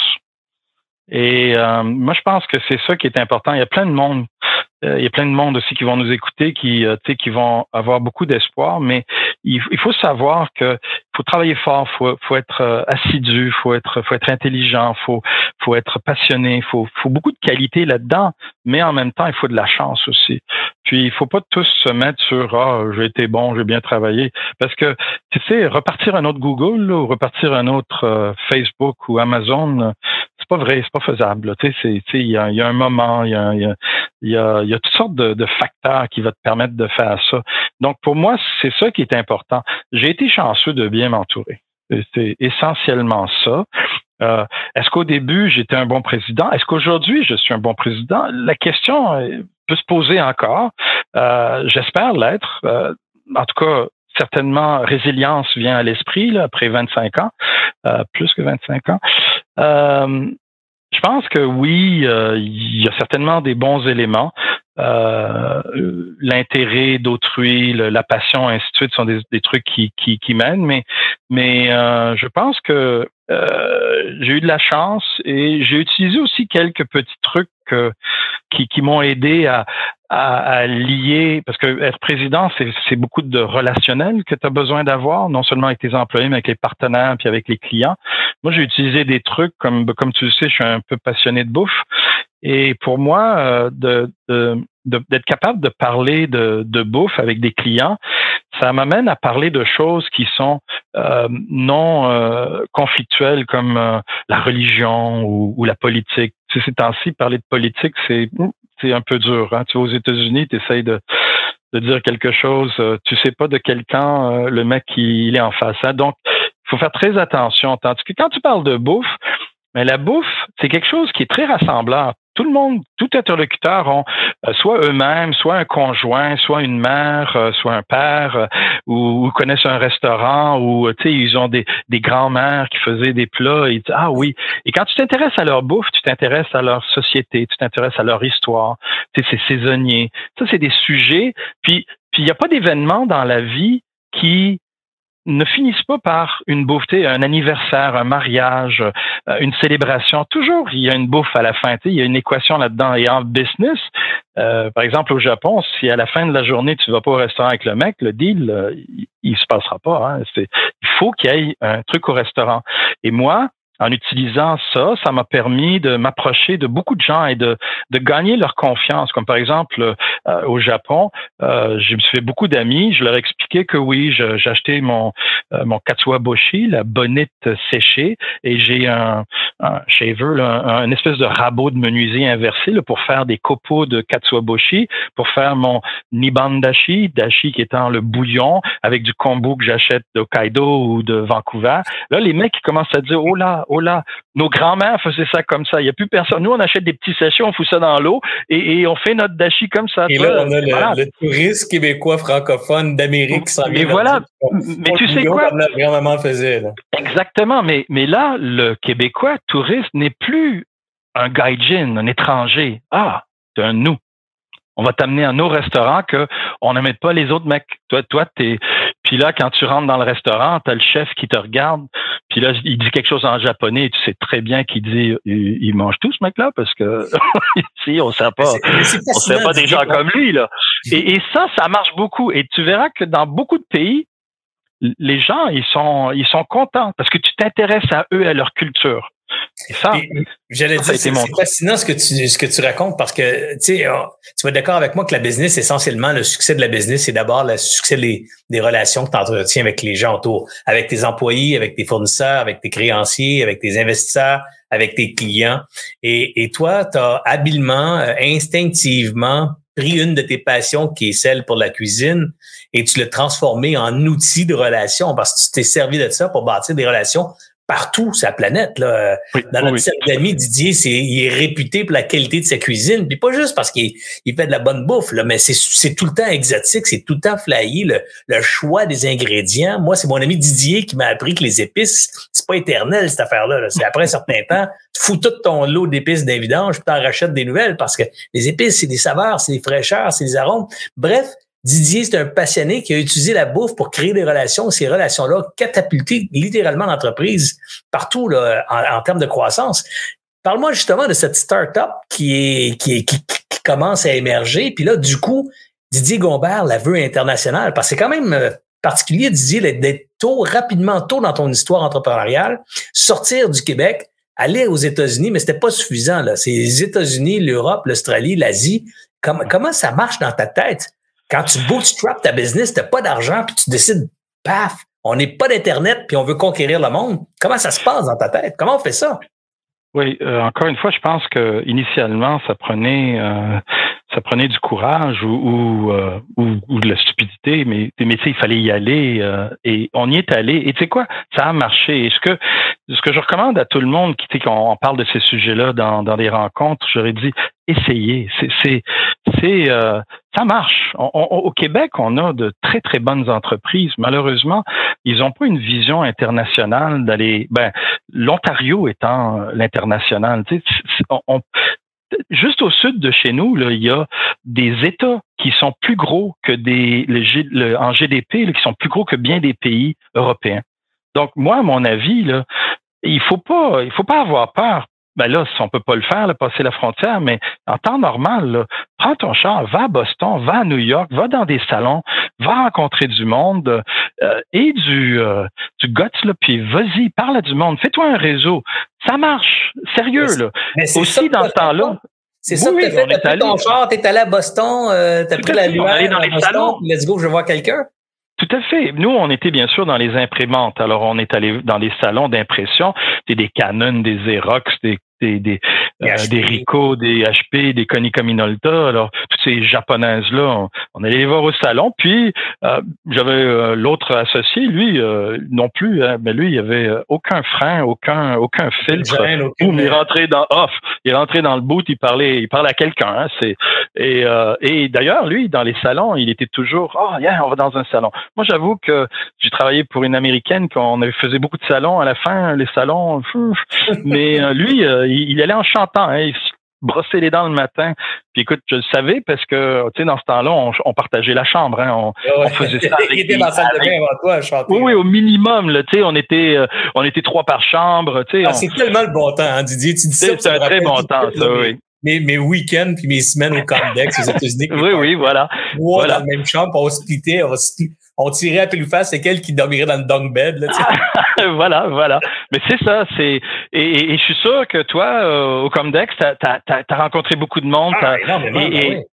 Et moi, je pense que c'est ça qui est important. Il y a plein de monde euh, il y a plein de monde aussi qui vont nous écouter, qui, euh, qui vont avoir beaucoup d'espoir, mais il, faut savoir que faut travailler fort, faut, faut être euh, assidu, faut être, faut être intelligent, faut, faut être passionné, faut, faut beaucoup de qualité là-dedans, mais en même temps, il faut de la chance aussi. Puis il faut pas tous se mettre sur ah j'ai été bon, j'ai bien travaillé, parce que tu sais repartir un autre Google ou repartir un autre Facebook ou Amazon, c'est pas vrai, c'est pas faisable. Tu sais, il y a, y a, un moment, il y a, y, y, a, y a toutes sortes de, de, facteurs qui vont te permettre de faire ça. Donc pour moi, c'est ça qui est important. J'ai été chanceux de bien m'entourer. C'est essentiellement ça. Euh, Est-ce qu'au début, j'étais un bon président? Est-ce qu'aujourd'hui, je suis un bon président? La question euh, peut se poser encore. Euh, J'espère l'être. Euh, en tout cas, certainement, résilience vient à l'esprit après 25 ans, euh, plus que 25 ans. Je pense que oui, euh, il y a certainement des bons éléments. Euh, l'intérêt d'autrui, la passion, ainsi de suite, sont des, trucs qui, qui, qui, mènent, mais, mais euh, je pense que euh, j'ai eu de la chance et j'ai utilisé aussi quelques petits trucs qui, qui m'ont aidé à, à, lier, parce que être président, c'est beaucoup de relationnel que tu as besoin d'avoir, non seulement avec tes employés, mais avec les partenaires puis avec les clients. Moi, j'ai utilisé des trucs comme, comme tu le sais, je suis un peu passionné de bouffe. Et pour moi, euh, de, d'être capable de parler de, de, bouffe avec des clients, ça m'amène à parler de choses qui sont euh, non euh, conflictuelles comme la religion ou, ou la politique. Tu sais, ces temps-ci, parler de politique, c'est c'est un peu dur. Hein. Tu vas aux États-Unis, tu essayes de, de dire quelque chose, tu sais pas de quel camp le mec il est en face. Hein. Donc, faut faire très attention. Quand tu parles de bouffe, mais la bouffe, c'est quelque chose qui est très rassembleur. Tout le monde, tout interlocuteur ont euh, soit eux-mêmes, soit un conjoint, soit une mère, euh, soit un père, euh, ou, connaissent un restaurant, ou sais, ils ont des, des grands-mères qui faisaient des plats. Et ah oui. Et quand tu t'intéresses à leur bouffe, tu t'intéresses à leur société, tu t'intéresses à leur histoire. C'est saisonnier. Ça, c'est des sujets. Puis, puis il n'y a pas d'événement dans la vie qui ne finissent pas par une beauté, un anniversaire, un mariage, euh, une célébration. Toujours, il y a une bouffe à la fin. il y a une équation là-dedans. Et en business, euh, par exemple au Japon, si à la fin de la journée tu vas pas au restaurant avec le mec, le deal, euh, il, se passera pas. Hein. il faut qu'il y ait un truc au restaurant. Et moi, en utilisant ça, ça m'a permis de m'approcher de beaucoup de gens et de, de gagner leur confiance. Comme par exemple euh, au Japon, euh, je me suis fait beaucoup d'amis. Je leur ai expliqué que oui, j'ai acheté mon euh, mon katsuoboshi, la bonnette séchée, et j'ai un, shaver, un, espèce de rabot de menuisier inversé là, pour faire des copeaux de katsuoboshi, pour faire mon nibandashi, dashi qui étant le bouillon avec du kombu que j'achète d'Hokkaido ou de Vancouver. Là, les mecs commencent à dire oh là oh là, nos grands-mères faisaient ça comme ça. Il n'y a plus personne. Nous, on achète des petits sachets, on fout ça dans l'eau et, on fait notre dashi comme ça. Et là, on a le, touriste québécois francophone d'Amérique qui s'en Mais voilà. Mais tu sais quoi? faisait, Exactement. Mais, mais là, le Québécois touriste n'est plus un gaijin, un étranger. Ah, c'est un nous on va t'amener à nos restaurants que on pas les autres mecs. Toi, toi, t'es. Puis là, quand tu rentres dans le restaurant, t'as le chef qui te regarde, puis là, il dit quelque chose en japonais, et tu sais très bien qu'il dit il, mange tout ce mec-là parce que ici, on sait pas, on sait pas des gens comme lui là. Et, et ça, ça marche beaucoup. Et tu verras que dans beaucoup de pays, les gens, ils sont, ils sont contents parce que tu t'intéresses à eux, à leur culture. Et ça, j'allais dire, c'est fascinant ce que tu ce que tu racontes parce que tu sais, tu vas être d'accord avec moi que la business, essentiellement, le succès de la business, c'est d'abord le succès des, des relations que tu entretiens avec les gens autour, avec tes employés, avec tes fournisseurs, avec tes créanciers, avec tes investisseurs, avec tes clients. Et, et toi, tu as habilement, euh, instinctivement pris une de tes passions qui est celle pour la cuisine et tu l'as transformé en outil de relation parce que tu t'es servi de ça pour bâtir des relations partout la planète. Là. Dans notre cercle d'amis, Didier, c'est, il est réputé pour la qualité de sa cuisine. Puis pas juste parce qu'il il fait de la bonne bouffe, là, mais c'est, c'est tout le temps exotique, c'est tout le temps flyé. Le, le choix des ingrédients. Moi, c'est mon ami Didier qui m'a appris que les épices, c'est pas éternel, cette affaire-là. C'est après un certain temps, tu fous tout ton lot d'épices d'un vidange, puis t'en rachètes des nouvelles parce que les épices, c'est des saveurs, c'est des fraîcheurs, c'est des arômes. Bref, Didier, c'est un passionné qui a utilisé la bouffe pour créer des relations. Ces relations-là catapulté littéralement l'entreprise partout là, en, termes de croissance. Parle-moi justement de cette start-up qui, qui, commence à émerger. Puis là, du coup, Didier Gombert la veut internationale. Parce que c'est quand même euh, particulier, Didier, d'être tôt, rapidement tôt dans ton histoire entrepreneuriale, sortir du Québec, aller aux États-Unis, mais c'était pas suffisant. C'est les États-Unis, l'Europe, l'Australie, l'Asie. Comment, comment ça marche dans ta tête? Quand tu bootstrap ta business, tu n'as pas d'argent, puis tu décides, paf, on n'est pas d'Internet, puis on veut conquérir le monde. Comment ça se passe dans ta tête? Comment on fait ça? Oui, euh, encore une fois, je pense que initialement, ça prenait euh, ça prenait du courage ou, euh, ou, ou, de la stupidité, mais, mais il fallait y aller et on y est allé. Et tu sais quoi, ça a marché. Et ce que ce que je recommande à tout le monde qui qu'on parle de ces sujets-là dans, dans des rencontres, j'aurais dit essayez. C'est c'est c'est ça marche. au Québec, on a de très très bonnes entreprises. Malheureusement, ils n'ont pas une vision internationale d'aller. Ben, l'Ontario étant l'international, tu sais, juste au sud de chez nous, il y a des États qui sont plus gros que des en GDP, qui sont plus gros que bien des pays européens. Donc moi, à mon avis, il faut pas, il faut pas avoir peur ben là, on peut pas le faire, là, passer la frontière, mais en temps normal, prends ton char, va à Boston, va à New York, va dans des salons, va rencontrer du monde euh, et du, euh, du guts, là, puis vas-y, parle à du monde, fais-toi un réseau. Ça marche, sérieux, là. Aussi dans ce temps-là. C'est ça que t'as fait, t'as pris ton char, t'es allé à Boston, euh, t'as pris la lumière dans les salons. Let's go, je vois quelqu'un. Tout à fait. Nous, on était bien sûr dans les imprimantes. Alors, on est allé dans les salons d'impression, des Canon, des Xerox, des des des, euh, des Rico, des HP, des Konica Minolta. Alors toutes ces japonaises là, on, allait les voir au salon. Puis euh, j'avais l'autre associé, lui non plus, hein, mais lui il avait aucun frein, aucun aucun filtre. il rentré dans off, il est rentré dans le boot, il parlait il parlait à quelqu'un. Hein, c'est et et d'ailleurs lui dans les salons, il était toujours oh yeah, on va dans un salon. Moi j'avoue que j'ai travaillé pour une américaine qu'on faisait beaucoup de salons à la fin les salons mais euh, lui, euh, il, allait en chantant. Hein, il brossait les dents le matin. Puis écoute, je le savais parce que, tu sais, dans ce temps-là, on, partageait la chambre. Hein, on, faisait ça. il était dans la salle de bain avant toi chanter. Oui, oui, au minimum. tu sais, on était, euh, on était trois par chambre. Tu sais, ah, C'est tellement le bon temps, hein, Didier. Tu dis ça. C'est un très bon temps, ça, oui. Mes, mes week-ends puis mes semaines au Comdex aux États-Unis. oui, oui, voilà. voilà. dans la même chambre, on splittait, on, on tirait à pile face, c'est quel qui dormirait dans le dunk bed. Là, voilà, voilà. Mais c'est ça, c'est et, je suis sûr que toi euh, au Comdex, tu as, rencontré beaucoup de monde. Ah, énormément,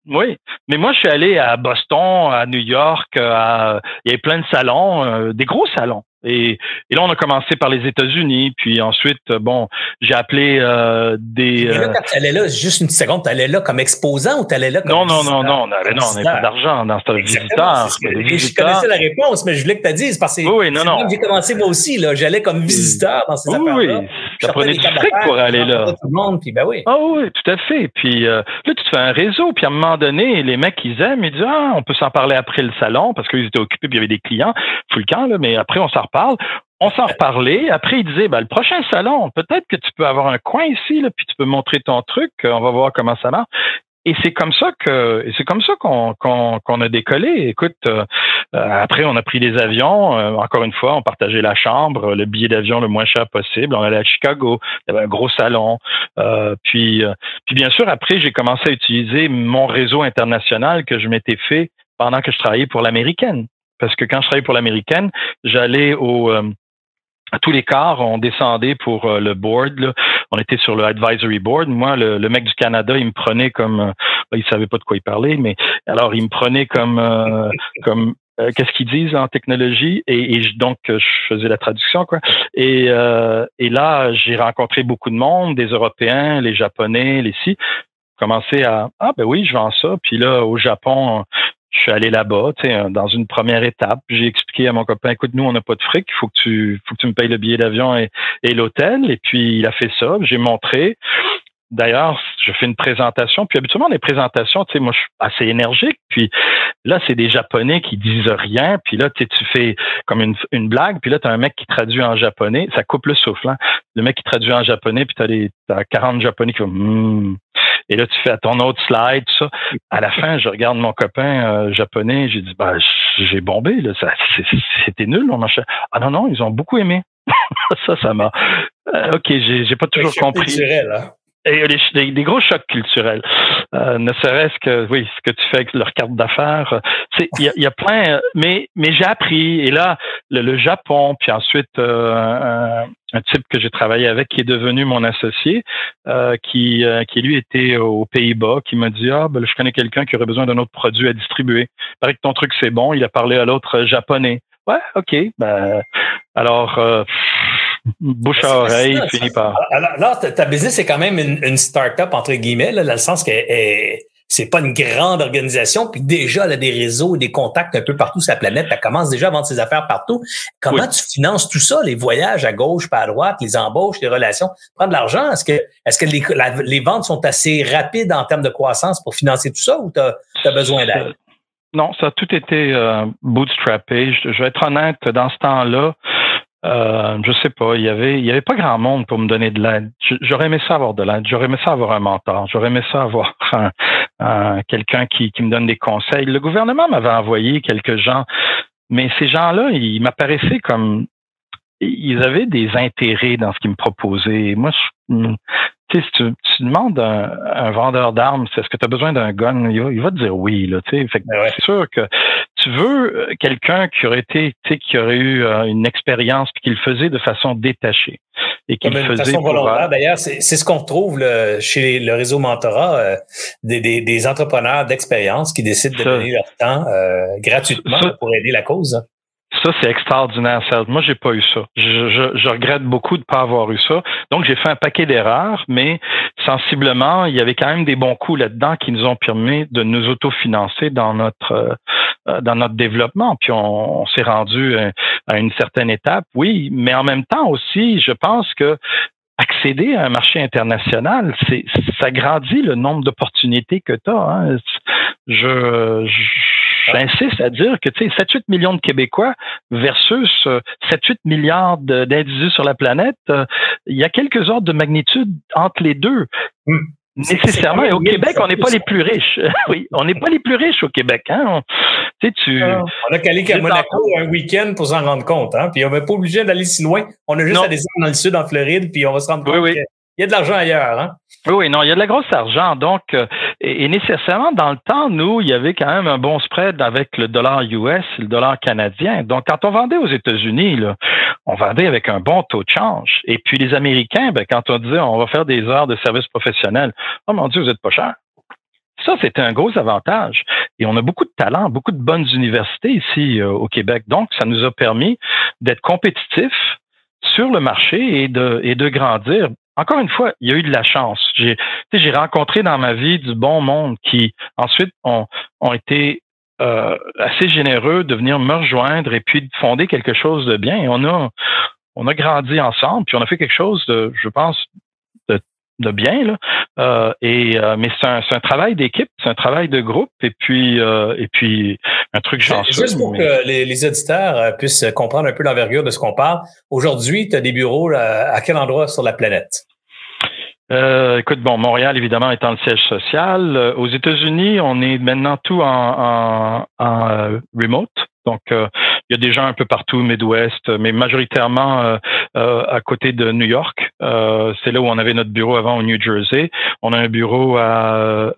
oui. mais moi je suis allé à Boston, à New York, à, il y avait plein de salons, euh, des gros salons. Et, et, là, on a commencé par les États-Unis, puis ensuite, euh, bon, j'ai appelé euh, des. Mais là, euh, quand tu allais là, juste une seconde, tu allais là comme exposant ou tu allais là comme. Non, non, non, non, non, non, on n'avait pas d'argent dans ce visiteur. Je connaissais la réponse, mais je voulais que tu dises parce que oui, non, non. j'ai commencé moi aussi, là. J'allais comme visiteur dans ces affaires-là. Oui, oui. Ça prenait du fric pour aller là. Tout le monde, puis ben oui. Ah oui, tout à fait. Puis là, tu te fais un réseau, puis à un moment donné, les mecs, ils aiment, ils disent, ah, on peut s'en parler après le salon parce qu'ils étaient occupés, puis il y avait des clients, full le camp, mais après, on s'en reparle on s'en reparlait. Après, il disait, ben, le prochain salon, peut-être que tu peux avoir un coin ici, là, puis tu peux montrer ton truc. On va voir comment ça marche. Et c'est comme ça que c'est comme ça qu'on qu'on a décollé. Écoute, euh, après on a pris des avions. Euh, encore une fois, on partageait la chambre, le billet d'avion le moins cher possible. On allait à Chicago. Il y avait un gros salon. puis puis bien sûr après j'ai commencé à utiliser mon réseau international que je m'étais fait pendant que je travaillais pour l'américaine. Parce que quand je travaillais pour l'américaine, j'allais au à tous les quarts, on descendait pour euh, le board. On était sur le advisory board. Moi, le, mec du Canada, il me prenait comme, euh, il savait pas de quoi il parlait, mais alors il me prenait comme, euh, comme qu'est-ce qu'ils disent en technologie? Et, donc je faisais la traduction quoi. Et, et là, j'ai rencontré beaucoup de monde, des Européens, les Japonais, les si commencé à ah ben oui je vends ça puis là au Japon je suis allé là-bas, tu sais, dans une première étape. J'ai expliqué à mon copain, écoute, nous, on n'a pas de fric, il faut que tu, faut que tu me payes le billet d'avion et, et l'hôtel. Et puis, il a fait ça. J'ai montré. D'ailleurs, je fais une présentation. Puis habituellement, les présentations, tu sais, moi, je suis assez énergique. Puis là, c'est des Japonais qui disent rien. Puis là, tu fais comme une, une blague. Puis là, tu as un mec qui traduit en japonais. Ça coupe le souffle. Hein? Le mec qui traduit en japonais, puis tu as, as 40 Japonais qui vont hmm. Et là, tu fais à ton autre slide, tout ça. À la fin, je regarde mon copain euh, japonais. J'ai dit, bah, j'ai bombé. Là, ça, c'était nul. On Ah non, non, ils ont beaucoup aimé. ça, ça m'a. Euh, ok, j'ai, pas toujours compris. Hein et des, des, gros chocs culturels. Euh, ne serait-ce que oui, ce que tu fais avec leur carte d'affaires. C'est il y a, y a, plein, mais mais j'ai appris. Et là, le, Japon, puis ensuite euh, un, un, type que j'ai travaillé avec qui est devenu mon associé, euh, qui euh, qui lui était aux Pays-Bas, qui m'a dit ah ben je connais quelqu'un qui aurait besoin d'un autre produit à distribuer. Il paraît que ton truc c'est bon. Il a parlé à l'autre japonais. Ouais, ok. Ben alors bouche à oreille, fini par. Alors, ta business c'est quand même une, start-up, entre guillemets, là, dans le sens que c'est pas une grande organisation, puis déjà, elle a des réseaux, des contacts un peu partout sur la planète. Elle commence déjà à vendre ses affaires partout. Comment tu finances tout ça, les voyages à gauche, pas à droite, les embauches, les relations? Prendre de l'argent, est-ce que, est-ce que les, les, ventes sont assez rapides en termes de croissance pour financer tout ça ou tu as, besoin d'aide? Non, ça a tout été euh, bootstrappé. Je, je, vais être honnête, dans ce temps-là, euh, je sais pas, il y avait, il y avait pas grand monde pour me donner de l'aide. J'aurais aimé ça avoir de l'aide. J'aurais aimé ça avoir un mentor. J'aurais aimé ça avoir un, quelqu'un qui, qui me donne des conseils. Le gouvernement m'avait envoyé quelques gens, mais ces gens-là, ils m'apparaissaient comme ils avaient des intérêts dans ce qu'ils me proposaient. Moi, je, si tu, demandes un, un vendeur d'armes, est-ce que tu as besoin d'un gun, il va, te dire oui. Là, fait ben C'est sûr que tu veux euh, quelqu'un qui aurait été, qui aurait eu euh, une expérience puis qui le faisait de façon détachée et qui le faisait façon volontaire. D'ailleurs, c'est ce qu'on retrouve chez le réseau Mentorat, euh, des, des, des, entrepreneurs d'expérience qui décident de donner leur temps gratuitement pour aider la cause. Ça, c'est extraordinaire. Moi, j'ai pas eu ça. Je, regrette beaucoup de pas avoir eu ça. Donc, j'ai fait un paquet d'erreurs, mais sensiblement, il y avait quand même des bons coups là-dedans qui nous ont permis de nous autofinancer dans notre euh, dans notre développement. Puis on, s'est rendu à une certaine étape, oui, mais en même temps aussi, je pense que accéder à un marché international, c'est ça grandit le nombre d'opportunités que tu as. Hein. Je, j'insiste à dire que tu sais 7-8 millions de Québécois versus 7-8 euh, milliards d'individus sur la planète, euh, il y a quelques ordres de magnitude entre les deux. Hmm. Nécessairement. Et au Québec, on n'est pas les plus riches. oui, on n'est pas les plus riches au Québec. Hein? On, tu sais, tu, ah, on a qu'à qu'à Monaco un week-end pour s'en rendre compte. Hein? Puis on n'est pas obligé d'aller si loin. On a juste à descendre dans le sud, en Floride, puis on va se rendre compte qu'il y a de l'argent ailleurs. Hein? Oui, non, il y a de la grosse argent. Donc, euh, et, nécessairement, dans le temps, nous, il y avait quand même un bon spread avec le dollar US et le dollar canadien. Donc, quand on vendait aux États-Unis, on vendait avec un bon taux de change. Et puis, les Américains, ben, quand on disait on va faire des heures de service professionnel, oh mon Dieu, vous êtes pas cher. Ça, c'était un gros avantage. Et on a beaucoup de talents, beaucoup de bonnes universités ici euh, au Québec. Donc, ça nous a permis d'être compétitifs sur le marché et de, et de grandir encore une fois, il y a eu de la chance. J'ai, j'ai rencontré dans ma vie du bon monde qui ensuite ont, ont été euh, assez généreux de venir me rejoindre et puis de fonder quelque chose de bien. On a, on a grandi ensemble, puis on a fait quelque chose de, je pense, de bien là. Euh, et euh, mais c'est un, un, travail d'équipe, c'est un travail de groupe et puis euh, et puis un truc chanceux. Juste pour que les, les, auditeurs puissent comprendre un peu l'envergure de ce qu'on parle. Aujourd'hui, tu as des bureaux à quel endroit sur la planète? Euh, écoute, bon, Montréal, évidemment, étant le siège social. aux États-Unis, on est maintenant tout en, en, en remote. Donc, euh, il y a des gens un peu partout, Midwest, mais majoritairement euh, euh, à côté de New York. c'est là où on avait notre bureau avant au New Jersey. On a un bureau à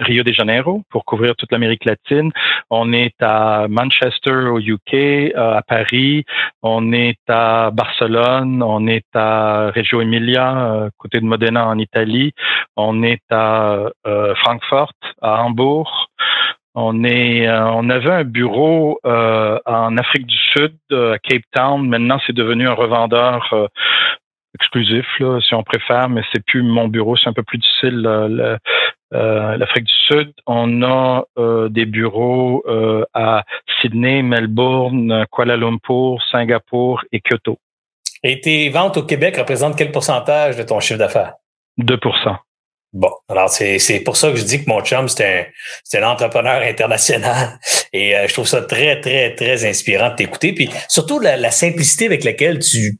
Rio de Janeiro pour couvrir toute l'Amérique latine. On est à Manchester au UK, à Paris. On est à Barcelone. On est à Reggio Emilia, côté de Modena en Italie. On est à Francfort, à Hambourg. On est, euh, on avait un bureau euh, en Afrique du Sud, euh, à Cape Town. Maintenant, c'est devenu un revendeur exclusif, là, si on préfère, mais c'est plus mon bureau, c'est un peu plus difficile. L'Afrique du Sud, on a des bureaux à Sydney, Melbourne, Kuala Lumpur, Singapour et Kyoto. Et tes ventes au Québec représentent quel pourcentage de ton chiffre d'affaires? 2 Bon, alors c'est, pour ça que je dis que mon chum, c'est un, un entrepreneur international. Et euh, je trouve ça très, très, très inspirant de t'écouter. Puis surtout la, simplicité avec laquelle tu,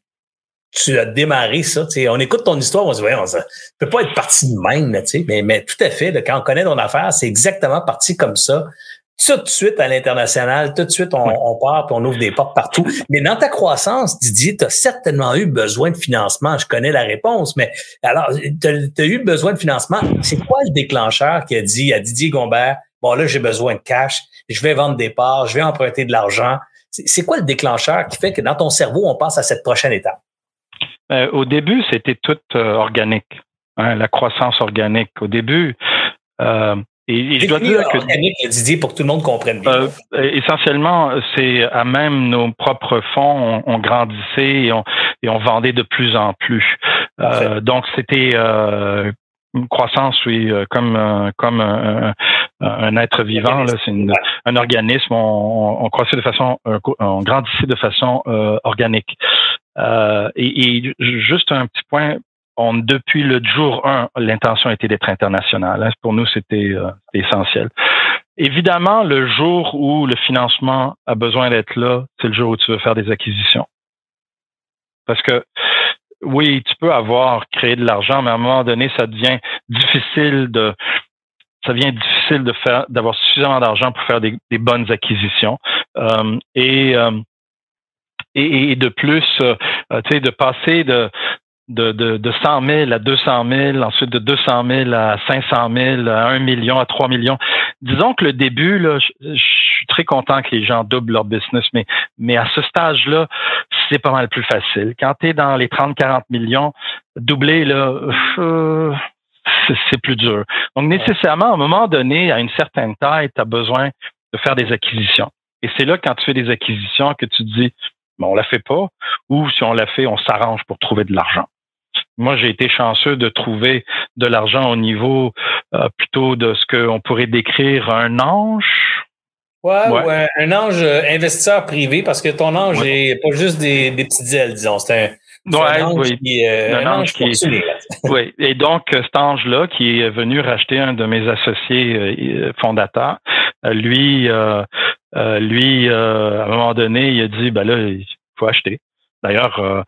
tu as démarré ça. On écoute ton histoire, on se dit, ouais, on peut pas être parti de même, mais, mais tout à fait, quand on connaît ton affaire, c'est exactement parti comme ça tout de suite à l'international, tout de suite, on, on part et on ouvre des portes partout. Mais dans ta croissance, Didier, tu as certainement eu besoin de financement. Je connais la réponse, mais alors, tu as, eu besoin de financement. C'est quoi le déclencheur qui a dit à Didier Gombert, bon là, j'ai besoin de cash, je vais vendre des parts, je vais emprunter de l'argent. C'est quoi le déclencheur qui fait que dans ton cerveau, on passe à cette prochaine étape? Euh, au début, c'était tout euh, organique, hein, la croissance organique. Au début, euh, et, je dois dire que Didier pour que tout le monde comprenne bien. Euh, essentiellement, c'est à même nos propres fonds, on, grandissait et on, et on, vendait de plus en plus. Euh, donc c'était euh, une croissance, oui, euh, comme euh, comme un, un, être vivant. Là, c'est un organisme. On, on, croissait de façon, on grandissait de façon organique. Et, et, juste un petit point on, depuis le jour 1, l'intention était d'être internationale. Hein. Pour nous, c'était euh, essentiel. Évidemment, le jour où le financement a besoin d'être là, c'est le jour où tu veux faire des acquisitions. Parce que oui, tu peux avoir créé de l'argent, mais à un moment donné, ça devient difficile de ça devient difficile de faire d'avoir suffisamment d'argent pour faire des, bonnes acquisitions. Euh, et, euh, et, et, de plus, tu sais, de passer de de, de, de 100 000 à 200 000, ensuite de 200 000 à 500 000, à 1 million, à 3 millions. Disons que le début, là, je, suis très content que les gens doublent leur business, mais, mais à ce stage-là, c'est pas mal plus facile. Quand tu es dans les 30-40 millions, doubler, là, euh, c'est plus dur. Donc, nécessairement, à un moment donné, à une certaine taille, tu as besoin de faire des acquisitions. Et c'est là quand tu fais des acquisitions que tu te dis, bon, on la fait pas, ou si on la fait, on s'arrange pour trouver de l'argent. Moi, j'ai été chanceux de trouver de l'argent au niveau euh, plutôt de ce qu'on pourrait décrire un ange. Ouais, ouais. un ange euh, investisseur privé, parce que ton ange n'est pas juste des, des petites ailes, disons. C'est un, Ouais, oui. Qui, euh, un, ange, qui, oui. Et donc, cet ange-là, qui est venu racheter un de mes associés fondateurs, lui, lui, à un moment donné, il a dit, ben là, il faut acheter. D'ailleurs, euh, euh,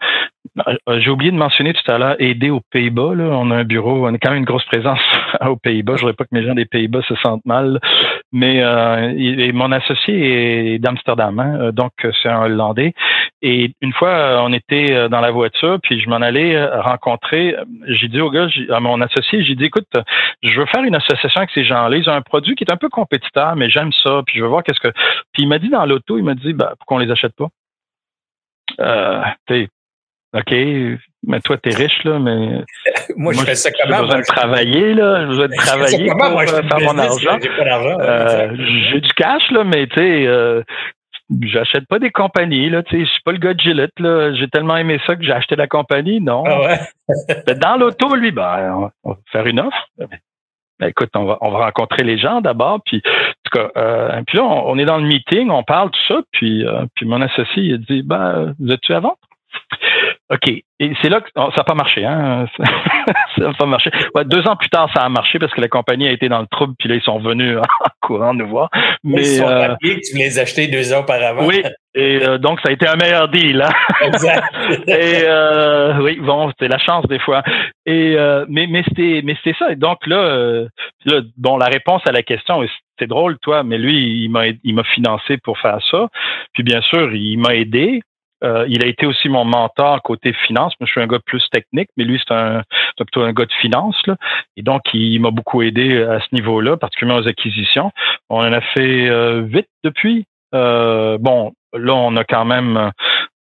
j'ai oublié de mentionner tout à l'heure aider aux Pays-Bas. On a un bureau, on a quand même une grosse présence aux Pays-Bas. Je voudrais pas que mes gens des Pays-Bas se sentent mal. Mais euh, mon associé est d'Amsterdam, hein, donc c'est un Hollandais. Et une fois, on était dans la voiture, puis je m'en allais rencontrer. J'ai dit au gars, à mon associé, j'ai dit, écoute, je veux faire une association avec ces gens-là. Ils ont un produit qui est un peu compétiteur, mais j'aime ça. Puis je veux voir qu'est-ce que. Puis il m'a dit dans l'auto, il m'a dit, bah, pourquoi on les achète pas? Euh, OK, mais toi, t'es riche, là, mais. moi, je fais ça comment? J'ai besoin de travailler, là. J'ai besoin de travailler pour moi, je faire mon argent. J'ai pas d'argent. Euh, j'ai du cash, là, mais tu sais, euh, j'achète pas des compagnies, là. Tu sais, je suis pas le gars de Gillette, là. J'ai tellement aimé ça que j'ai acheté la compagnie. Non. Ah ouais? dans l'auto, lui, ben, on va faire une offre. Ben, écoute, on va, on va rencontrer les gens d'abord, puis en tout cas, euh, puis là, on, est dans le meeting, on parle tout ça, puis, euh, puis mon associé il dit, ben, vous êtes-tu à vendre? OK. Et c'est là que ça n'a pas marché, hein? ça n'a pas marché. Ouais, deux ans plus tard, ça a marché parce que la compagnie a été dans le trouble, puis là, ils sont venus en courant nous voir. Mais, ils sont euh, que tu les achetais deux ans auparavant. Oui. Et euh, donc, ça a été un meilleur deal. Hein? Exact. Et euh, oui, bon, c'était la chance des fois. Et euh, mais mais c'était mais c'était ça. Et donc là, là, bon, la réponse à la question, c'est drôle, toi, mais lui, il m'a il m'a financé pour faire ça. Puis bien sûr, il m'a aidé. Euh, il a été aussi mon mentor côté finance. Moi, je suis un gars plus technique, mais lui, c'est un plutôt un gars de finance. Là. Et donc, il m'a beaucoup aidé à ce niveau-là, particulièrement aux acquisitions. On en a fait euh, vite depuis. Euh, bon, là, on a quand même.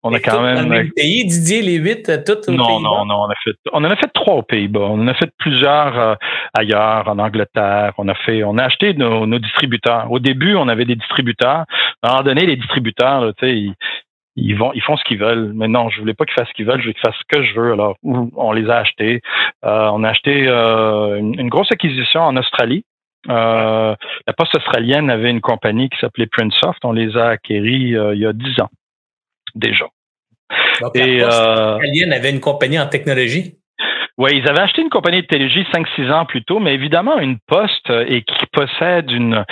On a quand même. Dans le pays, Didier, les huit, toutes Non, non, non. On, a fait, on en a fait trois aux Pays-Bas. On en a fait plusieurs ailleurs, en Angleterre. On a fait, on a acheté nos, nos, distributeurs. Au début, on avait des distributeurs. À un moment donné, les distributeurs, tu sais, ils vont, ils font ce qu'ils veulent. Mais non, je voulais pas qu'ils fassent ce qu'ils veulent, je veux qu'ils fassent ce que je veux. Alors, on les a achetés. Euh, on a acheté euh, une, grosse acquisition en Australie. Euh, la poste australienne avait une compagnie qui s'appelait Princesoft. On les a acquéris il y a dix ans déjà. Donc, la poste australienne avait une compagnie en technologie? Oui, ils avaient acheté une compagnie de technologie 5-6 ans plus tôt, mais évidemment, une poste et qui possède une,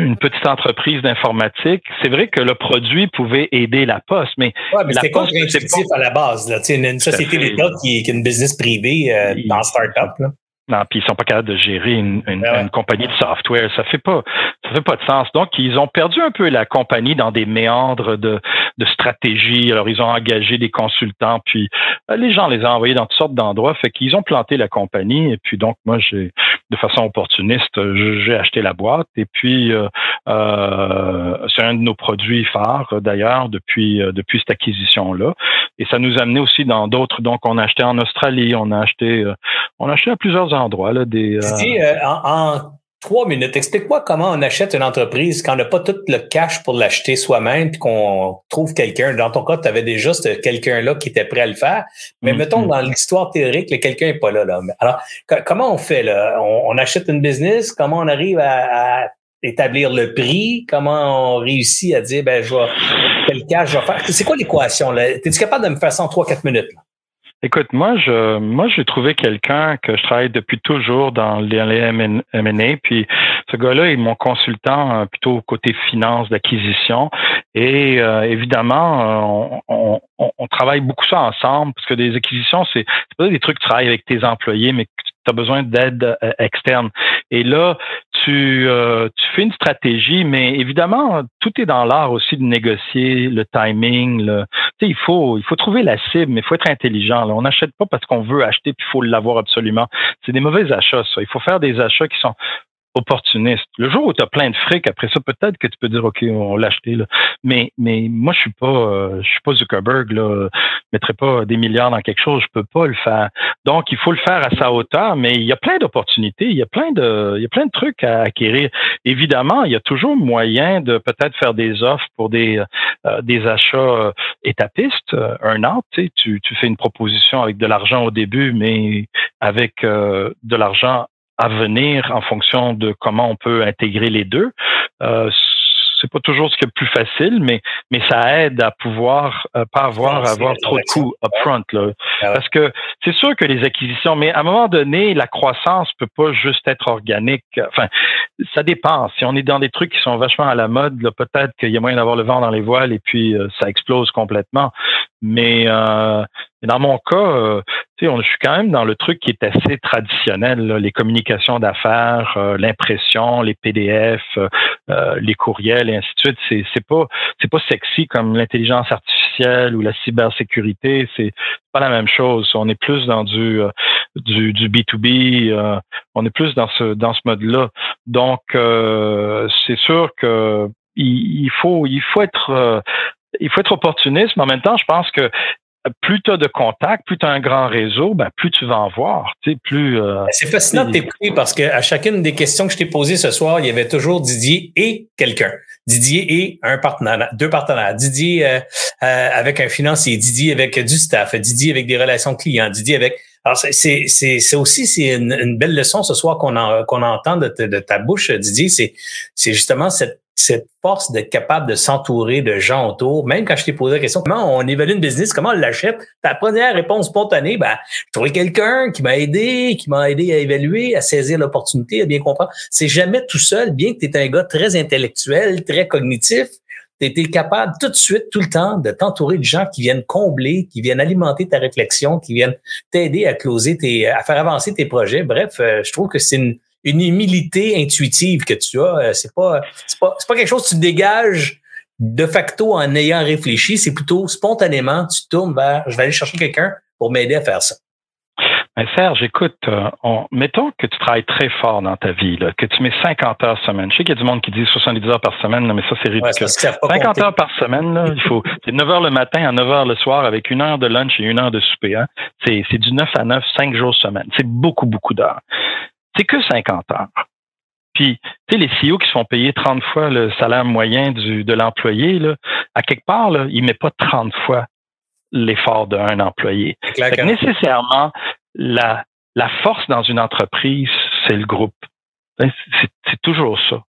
une petite entreprise d'informatique, c'est vrai que le produit pouvait aider la poste, mais, ouais, mais c'était contre-intuitif à la base. Là. Une, une société d'État qui, est une business privée euh, dans start-up. Non, puis ils sont pas capables de gérer une, une, ben compagnie de software. Ça fait pas, ça fait pas de sens. Donc, ils ont perdu un peu la compagnie dans des méandres de, de stratégie. Alors, ils ont engagé des consultants, puis euh, les gens les ont envoyés dans toutes sortes d'endroits. Fait qu'ils ont planté la compagnie. Et puis, donc, moi, j'ai, de façon opportuniste, j'ai acheté la boîte. Et puis, euh, euh, c'est un de nos produits phares, d'ailleurs, depuis, depuis cette acquisition-là. Et ça nous a amené aussi dans d'autres. Donc, on a acheté en Australie, on a acheté, on a acheté à plusieurs endroits. Là, des, euh, trois minutes, explique-moi comment on achète une entreprise quand on n'a pas tout le cash pour l'acheter soi-même, puis qu'on trouve quelqu'un. Dans ton cas, tu avais déjà ce quelqu'un-là qui était prêt à le faire. Mais mm-hmm. mettons, dans l'histoire théorique, le quelqu'un n'est pas là, là. Alors, comment on fait? Là? On, achète une business? Comment on arrive à, établir le prix? Comment on réussit à dire, ben, je vais, quel cash je vais faire? C'est quoi l'équation? Es-tu capable de me faire ça en 3-4 minutes? Là? Écoute, moi, je, moi, j'ai trouvé quelqu'un que je travaille depuis toujours dans les, M&A, puis ce gars-là est mon consultant euh, plutôt côté finance d'acquisition. Et euh, évidemment, euh, on, on, travaille beaucoup ça ensemble parce que des acquisitions, c'est pas des trucs que tu travailles avec tes employés, mais tu as besoin d'aide externe. Et là, tu, euh, tu fais une stratégie, mais évidemment, tout est dans l'art aussi de négocier le timing. Le, il faut, il faut trouver la cible, mais il faut être intelligent. Là. On n'achète pas parce qu'on veut acheter puis il faut l'avoir absolument. C'est des mauvais achats, ça. Il faut faire des achats qui sont opportuniste. Le jour où tu as plein de fric, après ça, peut-être que tu peux dire, OK, on l'a. Là. Mais, mais moi, je suis pas euh, je suis pas Zuckerberg. Là. Je mettrai pas des milliards dans quelque chose. Je peux pas le faire. Donc, il faut le faire à sa hauteur, mais il y a plein d'opportunités. Il y a plein de il y a plein de trucs à acquérir. Évidemment, il y a toujours moyen de peut-être faire des offres pour des, euh, des achats euh, étapistes, un an. Tu, tu fais une proposition avec de l'argent au début, mais avec de l'argent à venir en fonction de comment on peut intégrer les deux. Euh, c'est pas toujours ce qui est le plus facile, mais mais ça aide à pouvoir euh, pas avoir avoir trop de coûts upfront là. Ah Parce que c'est sûr que les acquisitions, mais à un moment donné, la croissance peut pas juste être organique. Enfin, ça dépend. Si on est dans des trucs qui sont vachement à la mode, peut-être qu'il y a moyen d'avoir le vent dans les voiles et puis euh, ça explose complètement. Mais, euh, dans mon cas, euh, on, je suis quand même dans le truc qui est assez traditionnel, les communications d'affaires, euh, l'impression, les PDF, euh, les courriels et ainsi de suite. C'est, c'est pas c'est pas sexy comme l'intelligence artificielle ou la cybersécurité. C'est pas la même chose. On est plus dans du du, du B2B. on est plus dans ce dans ce mode-là. Donc, c'est sûr que il, faut il faut être il faut être opportuniste, mais en même temps, je pense que plus tu as de contacts, plus tu as un grand réseau, ben, plus tu vas en voir. Plus. Euh, ben, c'est fascinant de t'écouter parce qu'à chacune des questions que je t'ai posées ce soir, il y avait toujours Didier et quelqu'un. Didier et un partenaire, deux partenaires. Didier euh, euh, avec un financier, Didier avec du staff, Didier avec des relations clients, Didier avec. Alors, c'est, c'est, c'est aussi c'est une, belle leçon ce soir qu'on, qu'on entend de, de, ta bouche, Didier. C'est, c'est justement cette cette force d'être capable de s'entourer de gens autour, même quand je t'ai posé la question, comment on évalue une business, comment on l'achète, ta première réponse spontanée, ben, je trouvais quelqu'un qui m'a aidé, qui m'a aidé à évaluer, à saisir l'opportunité, à bien comprendre. C'est jamais tout seul, bien que tu un gars très intellectuel, très cognitif, tu été capable tout de suite, tout le temps, de t'entourer de gens qui viennent combler, qui viennent alimenter ta réflexion, qui viennent t'aider à closer tes, à faire avancer tes projets. Bref, euh, je trouve que c'est une, une humilité intuitive que tu as. Euh, c'est pas, c'est pas, c'est pas quelque chose que tu dégages de facto en ayant réfléchi. C'est plutôt spontanément, tu tournes vers, je vais aller chercher quelqu'un pour m'aider à faire ça. Ben Serge, écoute, euh, mettons que tu travailles très fort dans ta vie, là, que tu mets 50 heures semaine. Je sais qu'il y a du monde qui dit 70 heures par semaine, mais ça, c'est ridicule. 50 heures par semaine, là, il faut, c'est 9 heures le matin à 9 heures le soir avec une heure de lunch et une heure de souper. Hein. C'est, c'est du 9 à 9, 5 jours semaine. C'est beaucoup, beaucoup d'heures c'est que 50 heures. Puis, tu sais, les CEO qui se font payer 30 fois le salaire moyen du, de l'employé, là, à quelque part, là, ils ne mettent pas 30 fois l'effort d'un employé. nécessairement, la, la force dans une entreprise, c'est le groupe. C'est toujours ça.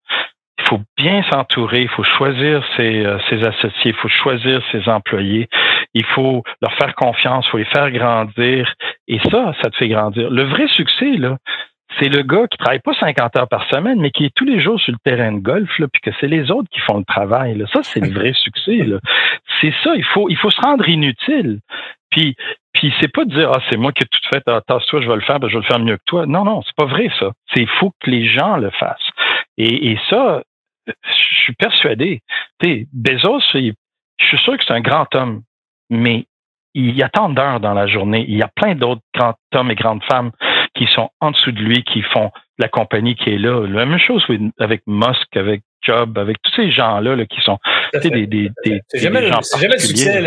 Il faut bien s'entourer, il faut choisir ses, euh, ses associés, il faut choisir ses employés, il faut leur faire confiance, il faut les faire grandir. Et ça, ça te fait grandir. Le vrai succès, là, c'est le gars qui travaille pas 50 heures par semaine, mais qui est tous les jours sur le terrain de golf, là, puis que c'est les autres qui font le travail. Là. Ça, c'est le vrai succès. C'est ça, il faut, il faut se rendre inutile. Puis, puis c'est pas de dire ah c'est moi qui ai tout fait, ah, tasse-toi, je vais le faire, ben, je vais le faire mieux que toi. Non, non, c'est pas vrai ça. C'est il faut que les gens le fassent. Et, et ça, je suis persuadé. Tu Bezos, je suis sûr que c'est un grand homme, mais il y a tant d'heures dans la journée. Il y a plein d'autres grands hommes et grandes femmes qui sont en dessous de lui, qui font la compagnie qui est là. La même chose avec Musk, avec Job, avec tous ces gens-là là, qui sont des, des, des, C'est jamais, le succès.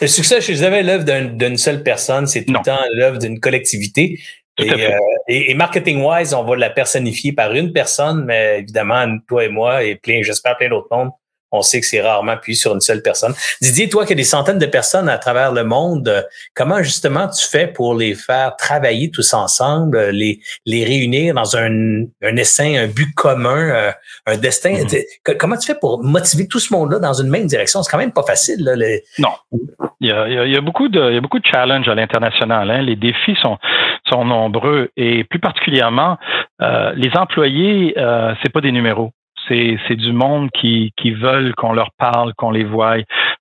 Le, succès, c'est jamais l'œuvre d'une seule personne, c'est tout le temps l'œuvre d'une collectivité. Euh, et, et, marketing-wise, on va la personnifier par une personne, mais évidemment, toi et moi, et plein, j'espère plein d'autres mondes, on sait que c'est rarement appuyé sur une seule personne. Didier, toi qui as des centaines de personnes à travers le monde, euh, comment justement tu fais pour les faire travailler tous ensemble, euh, les, les réunir dans un, un essaim, un but commun, euh, un destin? Mm-hmm. Comment tu fais pour motiver tout ce monde-là dans une même direction? C'est quand même pas facile. Là, Non. Il y, a, il y, a, beaucoup de, il y a beaucoup de challenges à l'international. Hein. Les défis sont, sont nombreux et plus particulièrement, les employés, euh, c'est pas des numéros c'est du monde qui, qui veulent qu'on leur parle, qu'on les voie.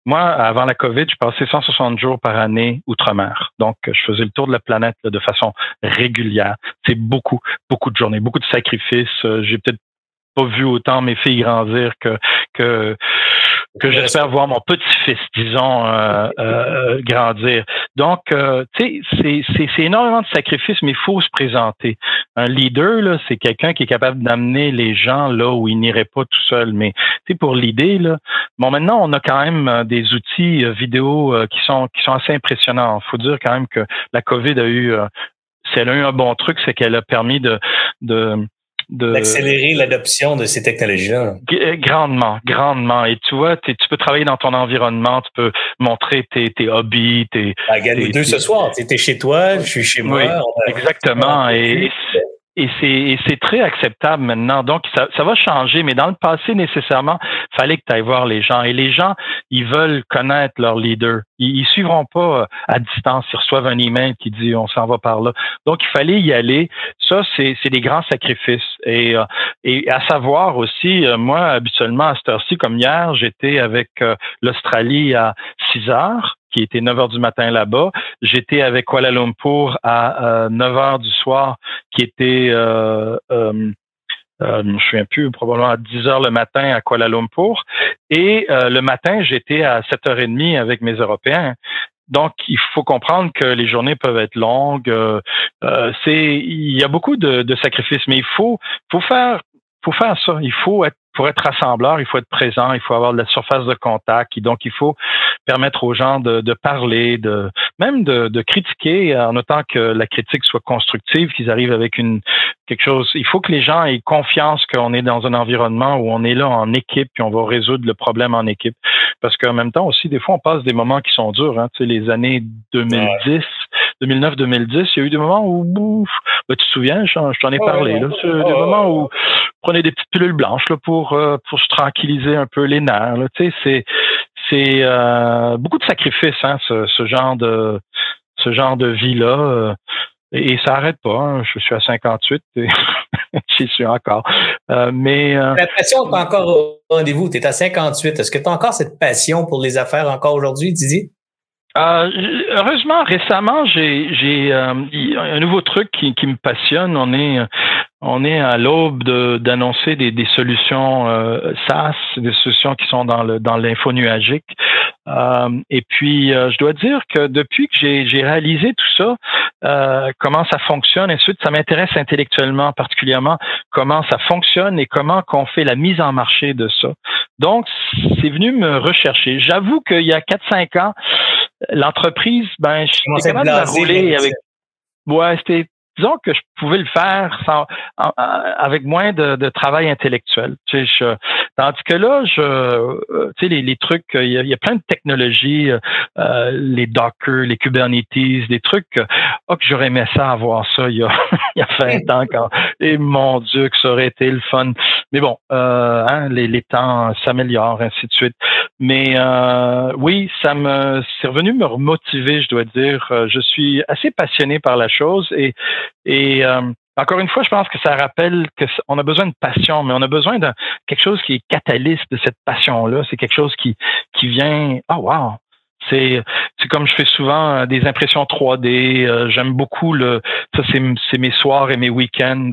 Moi, avant la COVID, je passais 160 jours par année outre-mer. Donc, je faisais le tour de la planète de façon régulière. C'est beaucoup, beaucoup de journées, beaucoup de sacrifices. Euh, j'ai peut-être pas vu autant mes filles grandir que, que que j'espère voir mon petit-fils, disons, euh, euh, grandir. Donc, euh, tu sais, c'est énormément de sacrifices, mais il faut se présenter. Un leader, là, c'est quelqu'un qui est capable d'amener les gens là où ils n'iraient pas tout seul. Mais tu sais, pour l'idée, là, bon, maintenant, on a quand même des outils vidéo qui sont qui sont assez impressionnants. Il faut dire quand même que la COVID a eu c'est elle a eu un bon truc, c'est qu'elle a permis de, de d'accélérer l'adoption de ces technologies-là. Euh, grandement, grandement. Et tu vois, tu peux travailler dans ton environnement, tu peux montrer tes, tes hobbies, tes. Ah, regarde, les deux ce soir. Tu es chez toi, je suis chez moi. exactement. Et, et c'est très acceptable maintenant. Donc, ça, va changer, mais dans le passé, nécessairement, fallait que tu ailles voir les gens. Et les gens, ils veulent connaître leur leader. Ils, ils suivront pas euh, à distance. Ils reçoivent un email qui dit on s'en va par là. Donc, il fallait y aller. Ça, c'est des grands sacrifices. Et, euh, et à savoir aussi, euh, moi, habituellement, à cette heure-ci, comme hier, j'étais avec l'Australie à 6 heures qui était 9 heures du matin là-bas. J'étais avec Kuala Lumpur à 9 euh, heures du soir, qui était, euh, euh, euh, je me souviens plus, probablement à 10 heures le matin à Kuala Lumpur. Et euh, le matin, j'étais à 7h30 avec mes Européens. Donc, il faut comprendre que les journées peuvent être longues. Euh, c'est, il y a beaucoup de, de, sacrifices, mais il faut, faut faire, faut faire ça. Il faut être pour être rassembleur, il faut être présent, il faut avoir de la surface de contact. Et donc, il faut permettre aux gens de, de parler, de même de, de, critiquer en autant que la critique soit constructive, qu'ils arrivent avec une quelque chose. Il faut que les gens aient confiance qu'on est dans un environnement où on est là en équipe et on va résoudre le problème en équipe. Parce qu'en même temps aussi, des fois, on passe des moments qui sont durs. Hein. Tu sais, les années 2010, 2009-2010, il y a eu des moments où, ouf, ben, tu te souviens, je, t'en ai parlé, là, des moments où prenez des petites pilules blanches là, pour euh, pour se tranquilliser un peu les nerfs. Là. Tu sais, c'est c'est euh, beaucoup de sacrifices, hein, ce, ce genre de ce genre de vie là. Euh, et, ça arrête pas. Hein. Je suis à 58 et j'y suis encore. mais la passion est encore au rendez-vous. Tu es à 58. Est-ce que tu as encore cette passion pour les affaires encore aujourd'hui, Didier? Euh, heureusement, récemment, j'ai euh, un nouveau truc qui, qui me passionne. On est on est à l'aube d'annoncer des, des, solutions euh, SaaS, des solutions qui sont dans le dans l'info nuagique. Euh, et puis, je dois dire que depuis que j'ai réalisé tout ça, comment ça fonctionne, et ensuite, ça m'intéresse intellectuellement particulièrement comment ça fonctionne et comment qu'on fait la mise en marché de ça. Donc, c'est venu me rechercher. J'avoue qu'il y a 4-5 ans, l'entreprise, ben, je suis capable de rouler avec. Ouais, c'était disons que je pouvais le faire sans, avec moins de, de, travail intellectuel. Tu sais, je, tandis que là, je, euh, tu sais, les, les trucs, il y, a, il y, a, plein de technologies, euh, les Docker, les Kubernetes, des trucs. Oh, que j'aurais aimé ça avoir ça il y a, il y a 20 ans quand. Et mon Dieu, que ça aurait été le fun. Mais bon, euh, hein, les, les temps s'améliorent, ainsi de suite. Mais euh, oui, ça me, c'est revenu me remotiver, je dois dire. Je suis assez passionné par la chose et et euh, encore une fois, je pense que ça rappelle qu'on a besoin de passion, mais on a besoin de quelque chose qui est catalyste de cette passion-là. C'est quelque chose qui, qui vient, oh, wow, c'est c'est comme je fais souvent euh, des impressions 3D. Euh, j'aime beaucoup le ça c'est mes soirs et mes week-ends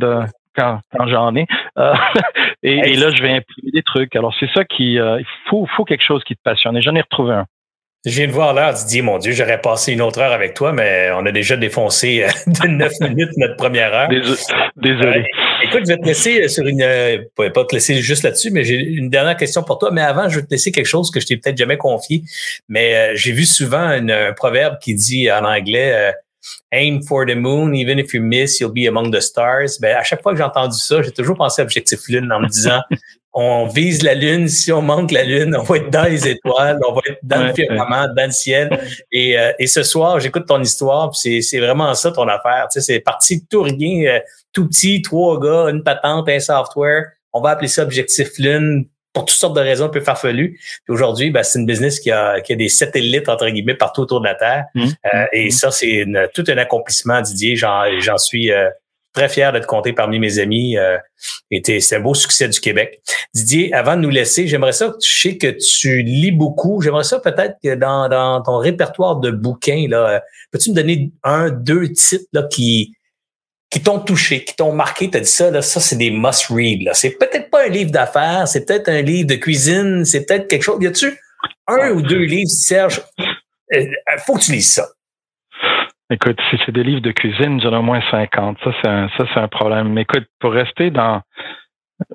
quand, quand j'en ai. et, et, là je vais imprimer des trucs. Alors c'est ça qui il faut faut quelque chose qui te passionne. Et j'en ai retrouvé un. Je viens de voir l'heure, Didier, mon Dieu, j'aurais passé une autre heure avec toi, mais on a déjà défoncé euh, de neuf minutes notre première heure. Désolé. écoute, je vais te laisser euh, sur une, euh, pas te laisser juste là-dessus, mais j'ai une dernière question pour toi. Mais avant, je vais te laisser quelque chose que je t'ai peut-être jamais confié. Mais j'ai vu souvent un proverbe qui dit en anglais, aim for the moon, even if you miss, you'll be among the stars. Ben, à chaque fois que j'ai entendu ça, j'ai toujours pensé à Objectif Lune en me disant, on vise la Lune. Si on manque la Lune, on va être dans les étoiles, on va être dans le firmament, dans le ciel. Et, euh, et ce soir, j'écoute ton histoire, puis c'est vraiment ça ton affaire. Tu sais, c'est parti de tout rien, euh, tout petit, trois gars, une patente, un software. On va appeler ça Objectif Lune pour toutes sortes de raisons un peu farfelues. Puis aujourd'hui, ben, c'est une business qui a, qui a des satellites, entre guillemets, partout autour de la Terre. Mmh. Euh, et mmh. ça, c'est tout un accomplissement, Didier. J'en suis très fier d'être compté parmi mes amis. Euh, c'est un beau succès du Québec. Didier, avant de nous laisser, j'aimerais ça, je sais que tu lis beaucoup. J'aimerais ça peut-être que dans, dans ton répertoire de bouquins, là, euh, peux-tu me donner un, deux titres là, qui, qui t'ont touché, qui t'ont marqué, tu as dit ça, là, ça c'est des must-read. C'est peut-être un livre d'affaires, c'est peut-être un livre de cuisine, c'est peut-être quelque chose. Y a-tu un ou deux livres, Serge? Euh, faut que tu lises ça. Écoute, si c'est des livres de cuisine, j'en ai au moins 50. Ça, c'est un, ça, c'est un problème. Mais écoute, pour rester dans,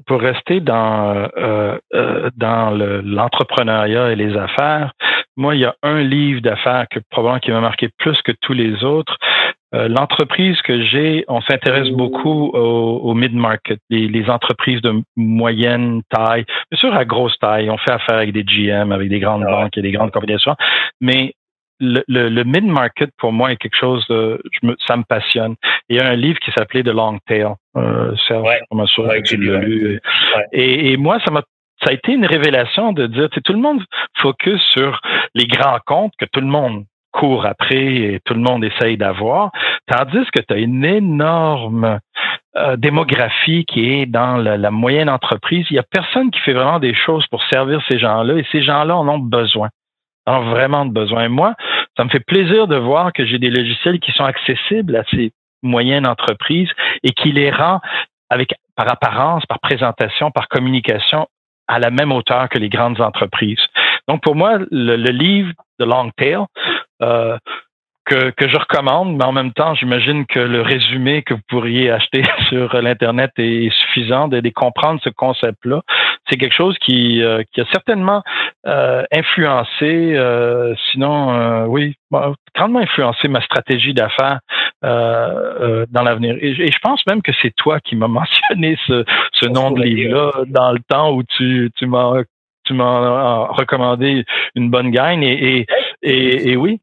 pour rester dans, euh, euh, dans l'entrepreneuriat et les affaires, moi, il y a un livre d'affaires que probablement qui m'a marqué plus que tous les autres. Euh, l'entreprise que j'ai, on s'intéresse beaucoup au, au mid-market, les, les, entreprises de moyenne taille, bien sûr à grosse taille. On fait affaire avec des GM, avec des grandes ah banques et des grandes compagnies mais le, le, mid-market, pour moi, est quelque chose de, je me, ça me passionne. Il y a un livre qui s'appelait The Long Tail. Euh, Serge, ouais, tu l'as lu. Et, et, moi, ça m'a ça a été une révélation de dire, tout le monde focus sur les grands comptes que tout le monde court après et tout le monde essaye d'avoir, tandis que tu as une énorme euh, démographie qui est dans la, la, moyenne entreprise. Il y a personne qui fait vraiment des choses pour servir ces gens-là et ces gens-là en ont besoin ont vraiment besoin. Moi, ça me fait plaisir de voir que j'ai des logiciels qui sont accessibles à ces moyennes entreprises et qui les rend avec par apparence, par présentation, par communication à la même hauteur que les grandes entreprises. Donc pour moi, le, livre de Long Tail, euh, que, que je recommande, mais en même temps, j'imagine que le résumé que vous pourriez acheter sur l'Internet est suffisant de, comprendre ce concept-là. C'est quelque chose qui, euh, qui a certainement euh, influencé, euh, sinon, oui, grandement influencé ma stratégie d'affaires dans l'avenir. Et, et, je pense même que c'est toi qui m'as mentionné ce, ce nom de livre-là dans le temps où tu, tu m'as tu m'as recommandé une bonne gagne et, et, et, et oui,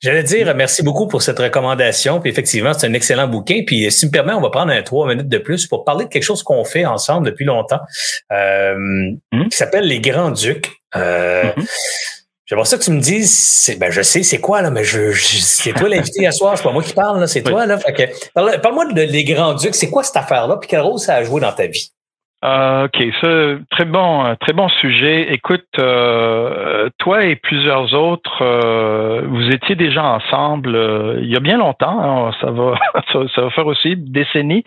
J'allais dire merci beaucoup pour cette recommandation. Puis effectivement, c'est un excellent bouquin. Puis si tu me permets, on va prendre un trois minutes de plus pour parler de quelque chose qu'on fait ensemble depuis longtemps, euh, mm-hmm. qui s'appelle les Grands Ducs. Euh, mm-hmm. J'aimerais ça que tu me dises, ben je sais c'est quoi là, mais je, c'est toi l'invité à soir, c'est pas moi qui parle là, c'est toi là. parle-moi de les Grands Ducs, c'est quoi cette affaire-là, puis quel rôle ça a joué dans ta vie? Euh, ok, ce très bon, très bon sujet. Écoute, euh, toi et plusieurs autres, euh, vous étiez déjà ensemble il y a bien longtemps. Hein, ça va, ça, va faire aussi une décennie,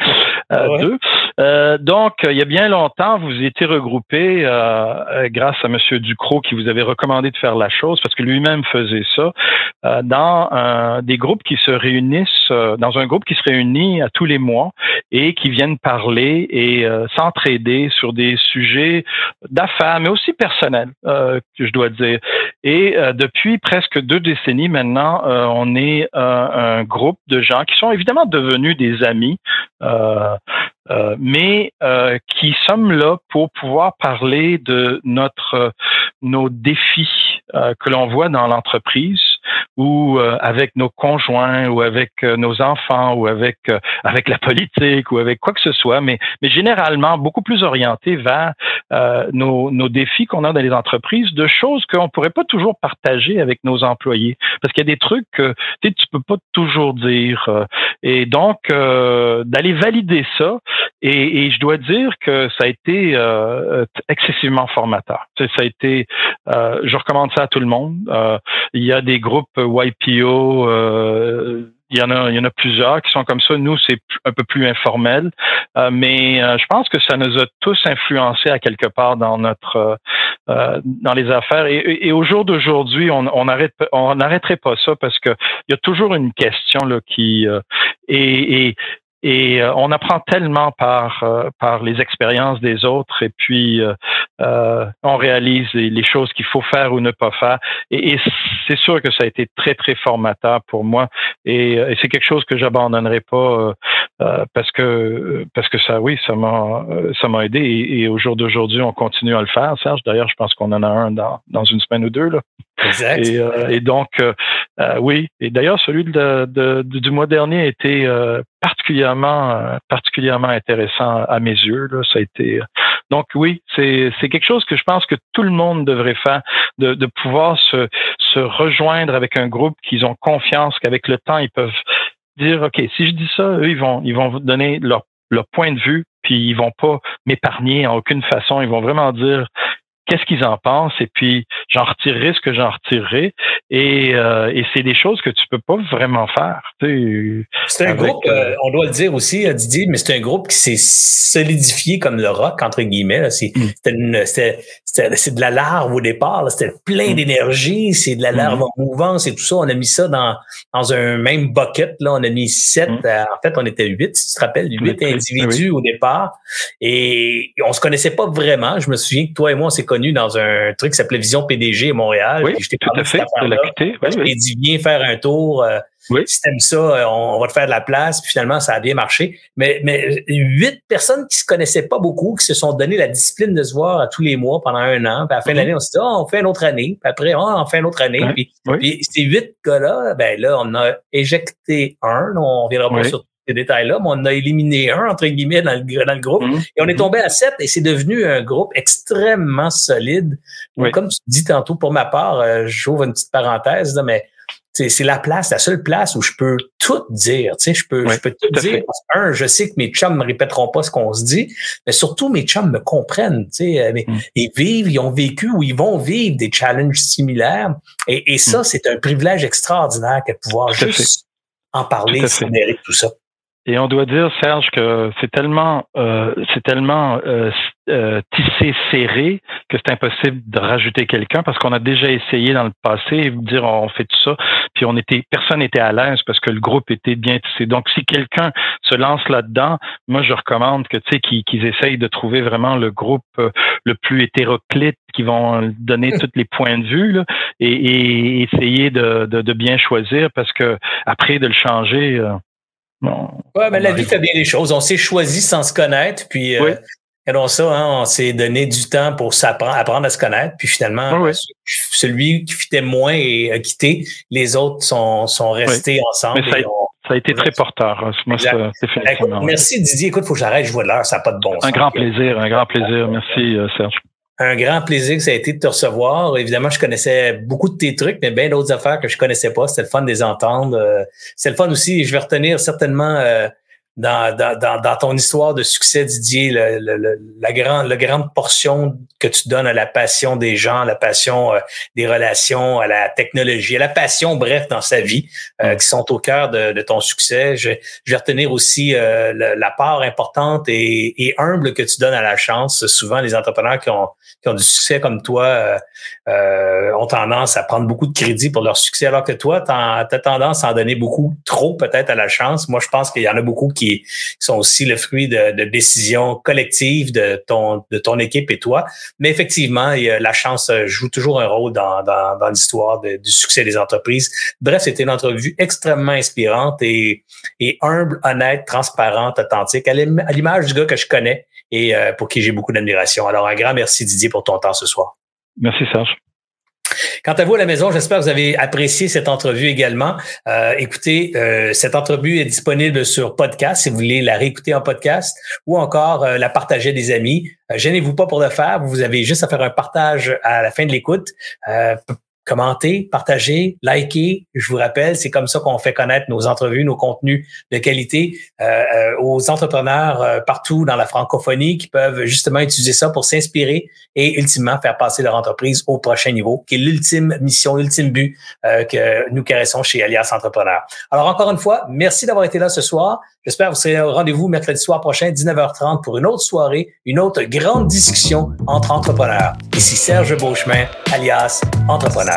deux. Donc, il y a bien longtemps, vous étiez regroupés grâce à Monsieur Ducrot qui vous avait recommandé de faire la chose parce que lui-même faisait ça dans des groupes qui se réunissent, dans un groupe qui se réunit à tous les mois et qui viennent parler et s'entraider sur des sujets d'affaires, mais aussi personnels, euh, que je dois dire. Et euh, depuis presque deux décennies maintenant, euh, on est un groupe de gens qui sont évidemment devenus des amis, mais qui sommes là pour pouvoir parler de notre nos défis que l'on voit dans l'entreprise ou euh, avec nos conjoints ou avec euh, nos enfants ou avec euh, avec la politique ou avec quoi que ce soit, mais mais généralement beaucoup plus orienté vers nos, nos défis qu'on a dans les entreprises, de choses qu'on pourrait pas toujours partager avec nos employés, parce qu'il y a des trucs que tu tu peux pas toujours dire, et donc d'aller valider ça. Et, et, je dois dire que ça a été excessivement formateur. Ça a été, je recommande ça à tout le monde. il y a des groupes YPO, euh, il y en a, il y en a plusieurs qui sont comme ça. Nous, c'est un peu plus informel, euh, mais euh, je pense que ça nous a tous influencés à quelque part dans notre, dans les affaires. Et, au jour d'aujourd'hui, on, on arrête, on n'arrêterait pas ça parce que il y a toujours une question là qui et euh, on apprend tellement par euh, par les expériences des autres et puis euh, on réalise les, choses qu'il faut faire ou ne pas faire. Et, c'est sûr que ça a été très très formateur pour moi et, c'est quelque chose que j'abandonnerai pas parce que parce que ça oui ça m'a ça m'a aidé et, au jour d'aujourd'hui on continue à le faire. Serge d'ailleurs je pense qu'on en a un dans dans une semaine ou deux là. Exact. Et, donc oui et d'ailleurs celui du mois dernier a été particulièrement euh, particulièrement intéressant à mes yeux. Là. Ça a été donc oui, c'est quelque chose que je pense que tout le monde devrait faire, de, pouvoir se se rejoindre avec un groupe qu'ils ont confiance qu'avec le temps ils peuvent dire ok si je dis ça eux ils vont ils vont donner leur leur point de vue puis ils vont pas m'épargner en aucune façon ils vont vraiment dire qu'est-ce qu'ils en pensent et puis j'en retirerai ce que j'en retirerai et, euh, et c'est des choses que tu peux pas vraiment faire. C'est un groupe, euh, on doit le dire aussi, Didier, mais c'est un groupe qui s'est solidifié comme le rock entre guillemets. C'est mm. c'est de la larve au départ, c'était plein mm. d'énergie, c'est de la larve mm. en mouvance et tout ça. On a mis ça dans dans un même bucket là, on a mis sept. en fait, on était huit, si tu te rappelles, huit individus au départ et on se connaissait pas vraiment. Je me souviens que toi et moi, on s'est connus dans un truc qui s'appelait Vision PDG à Montréal. Oui, je t'ai tout à fait, de la je t'ai dit, viens faire un tour. Euh, oui. Si t'aimes ça, euh, on, va te faire de la place. Puis finalement, ça a bien marché. Mais, mais huit personnes qui se connaissaient pas beaucoup, qui se sont donné la discipline de se voir à tous les mois pendant un an. Puis à la fin de mm-hmm. l'année, on s'est dit, oh, on fait une autre année. Puis après, oh, on fait une autre année. Puis, puis, ces huit gars-là, ben là, on a éjecté un. On viendra pas sur ces détails-là, mais on a éliminé un, entre guillemets, dans le, dans le groupe. Mhm. Et on est tombé à sept et c'est devenu un groupe extrêmement solide. Comme tu dis tantôt, pour ma part, euh, j'ouvre une petite parenthèse, là, mais c'est la place, la seule place où je peux tout dire. Tu sais, je peux, je peux tout, dire. un, je sais que mes chums me répéteront pas ce qu'on se dit, mais surtout mes chums me comprennent. Tu sais, euh, mm. ils vivent, ils ont vécu ou ils vont vivre des challenges similaires. Et, et ça, mm. c'est un privilège extraordinaire que de pouvoir juste en parler, tout ça. Et on doit dire, Serge, que c'est tellement, euh, c'est tellement euh, euh, tissé serré que c'est impossible de rajouter quelqu'un parce qu'on a déjà essayé dans le passé de dire on fait tout ça, puis on était, personne n'était à l'aise parce que le groupe était bien tissé. Donc si quelqu'un se lance là-dedans, moi je recommande que tu sais qu'ils essayent de trouver vraiment le groupe euh, le plus hétéroclite, qui vont donner tous les points de vue là, et, et, essayer de, de, de, bien choisir parce que après de le changer. Ouais, mais la vie fait bien les choses. On s'est choisi sans se connaître, puis euh, ça, hein, on s'est donné du temps pour apprendre à se connaître, puis finalement, celui qui fitait moins et quitté, les autres sont, sont restés ensemble. ça, a, été très porteur. Hein. Moi, merci Didier. Écoute, il faut que j'arrête, je vois l'heure, ça n'a pas de bon sens. Un grand plaisir, un grand plaisir. Merci euh, Serge un grand plaisir que ça a été de te recevoir. Évidemment, je connaissais beaucoup de tes trucs, mais bien d'autres affaires que je connaissais pas. C'était le fun de les entendre. Euh, c'est le fun aussi. Je vais retenir certainement euh, dans, dans, dans, ton histoire de succès, Didier, le, la, grande, la grande portion que tu donnes à la passion des gens, la passion euh, des relations, à la technologie, à la passion, bref, dans sa vie, euh, mm. qui sont au cœur de, de ton succès. Je, je, vais retenir aussi euh, la, part importante et, et, humble que tu donnes à la chance. Souvent, les entrepreneurs qui ont, qui ont du succès comme toi ont tendance à prendre beaucoup de crédit pour leur succès, alors que toi, tu as tendance à en donner beaucoup trop peut-être à la chance. Moi, je pense qu'il y en a beaucoup qui qui, sont aussi le fruit de, décisions collectives de ton, de ton équipe et toi. Mais effectivement, la chance joue toujours un rôle dans, dans, l'histoire du succès des entreprises. Bref, c'était une entrevue extrêmement inspirante et, et humble, honnête, transparente, authentique, à l'image du gars que je connais et euh, pour qui j'ai beaucoup d'admiration. Alors, un grand merci Didier pour ton temps ce soir. Merci Serge. Quant à vous à la maison, j'espère que vous avez apprécié cette entrevue également. Euh, écoutez, euh, cette entrevue est disponible sur podcast si vous voulez la réécouter en podcast ou encore euh, la partager des amis. gênez-vous pas pour le faire. Vous avez juste à faire un partage à la fin de l'écoute commentez, partagez, likez. Je vous rappelle, c'est comme ça qu'on fait connaître nos entrevues, nos contenus de qualité euh, euh, aux entrepreneurs euh, partout dans la francophonie qui peuvent justement utiliser ça pour s'inspirer et ultimement faire passer leur entreprise au prochain niveau, qui est l'ultime mission, l'ultime but que nous caressons chez Alias Entrepreneurs. Alors encore une fois, merci d'avoir été là ce soir. J'espère que vous serez au rendez-vous mercredi soir prochain, 19h30, pour une autre soirée, une autre grande discussion entre entrepreneurs. Ici Serge Beauchemin, alias Entrepreneur.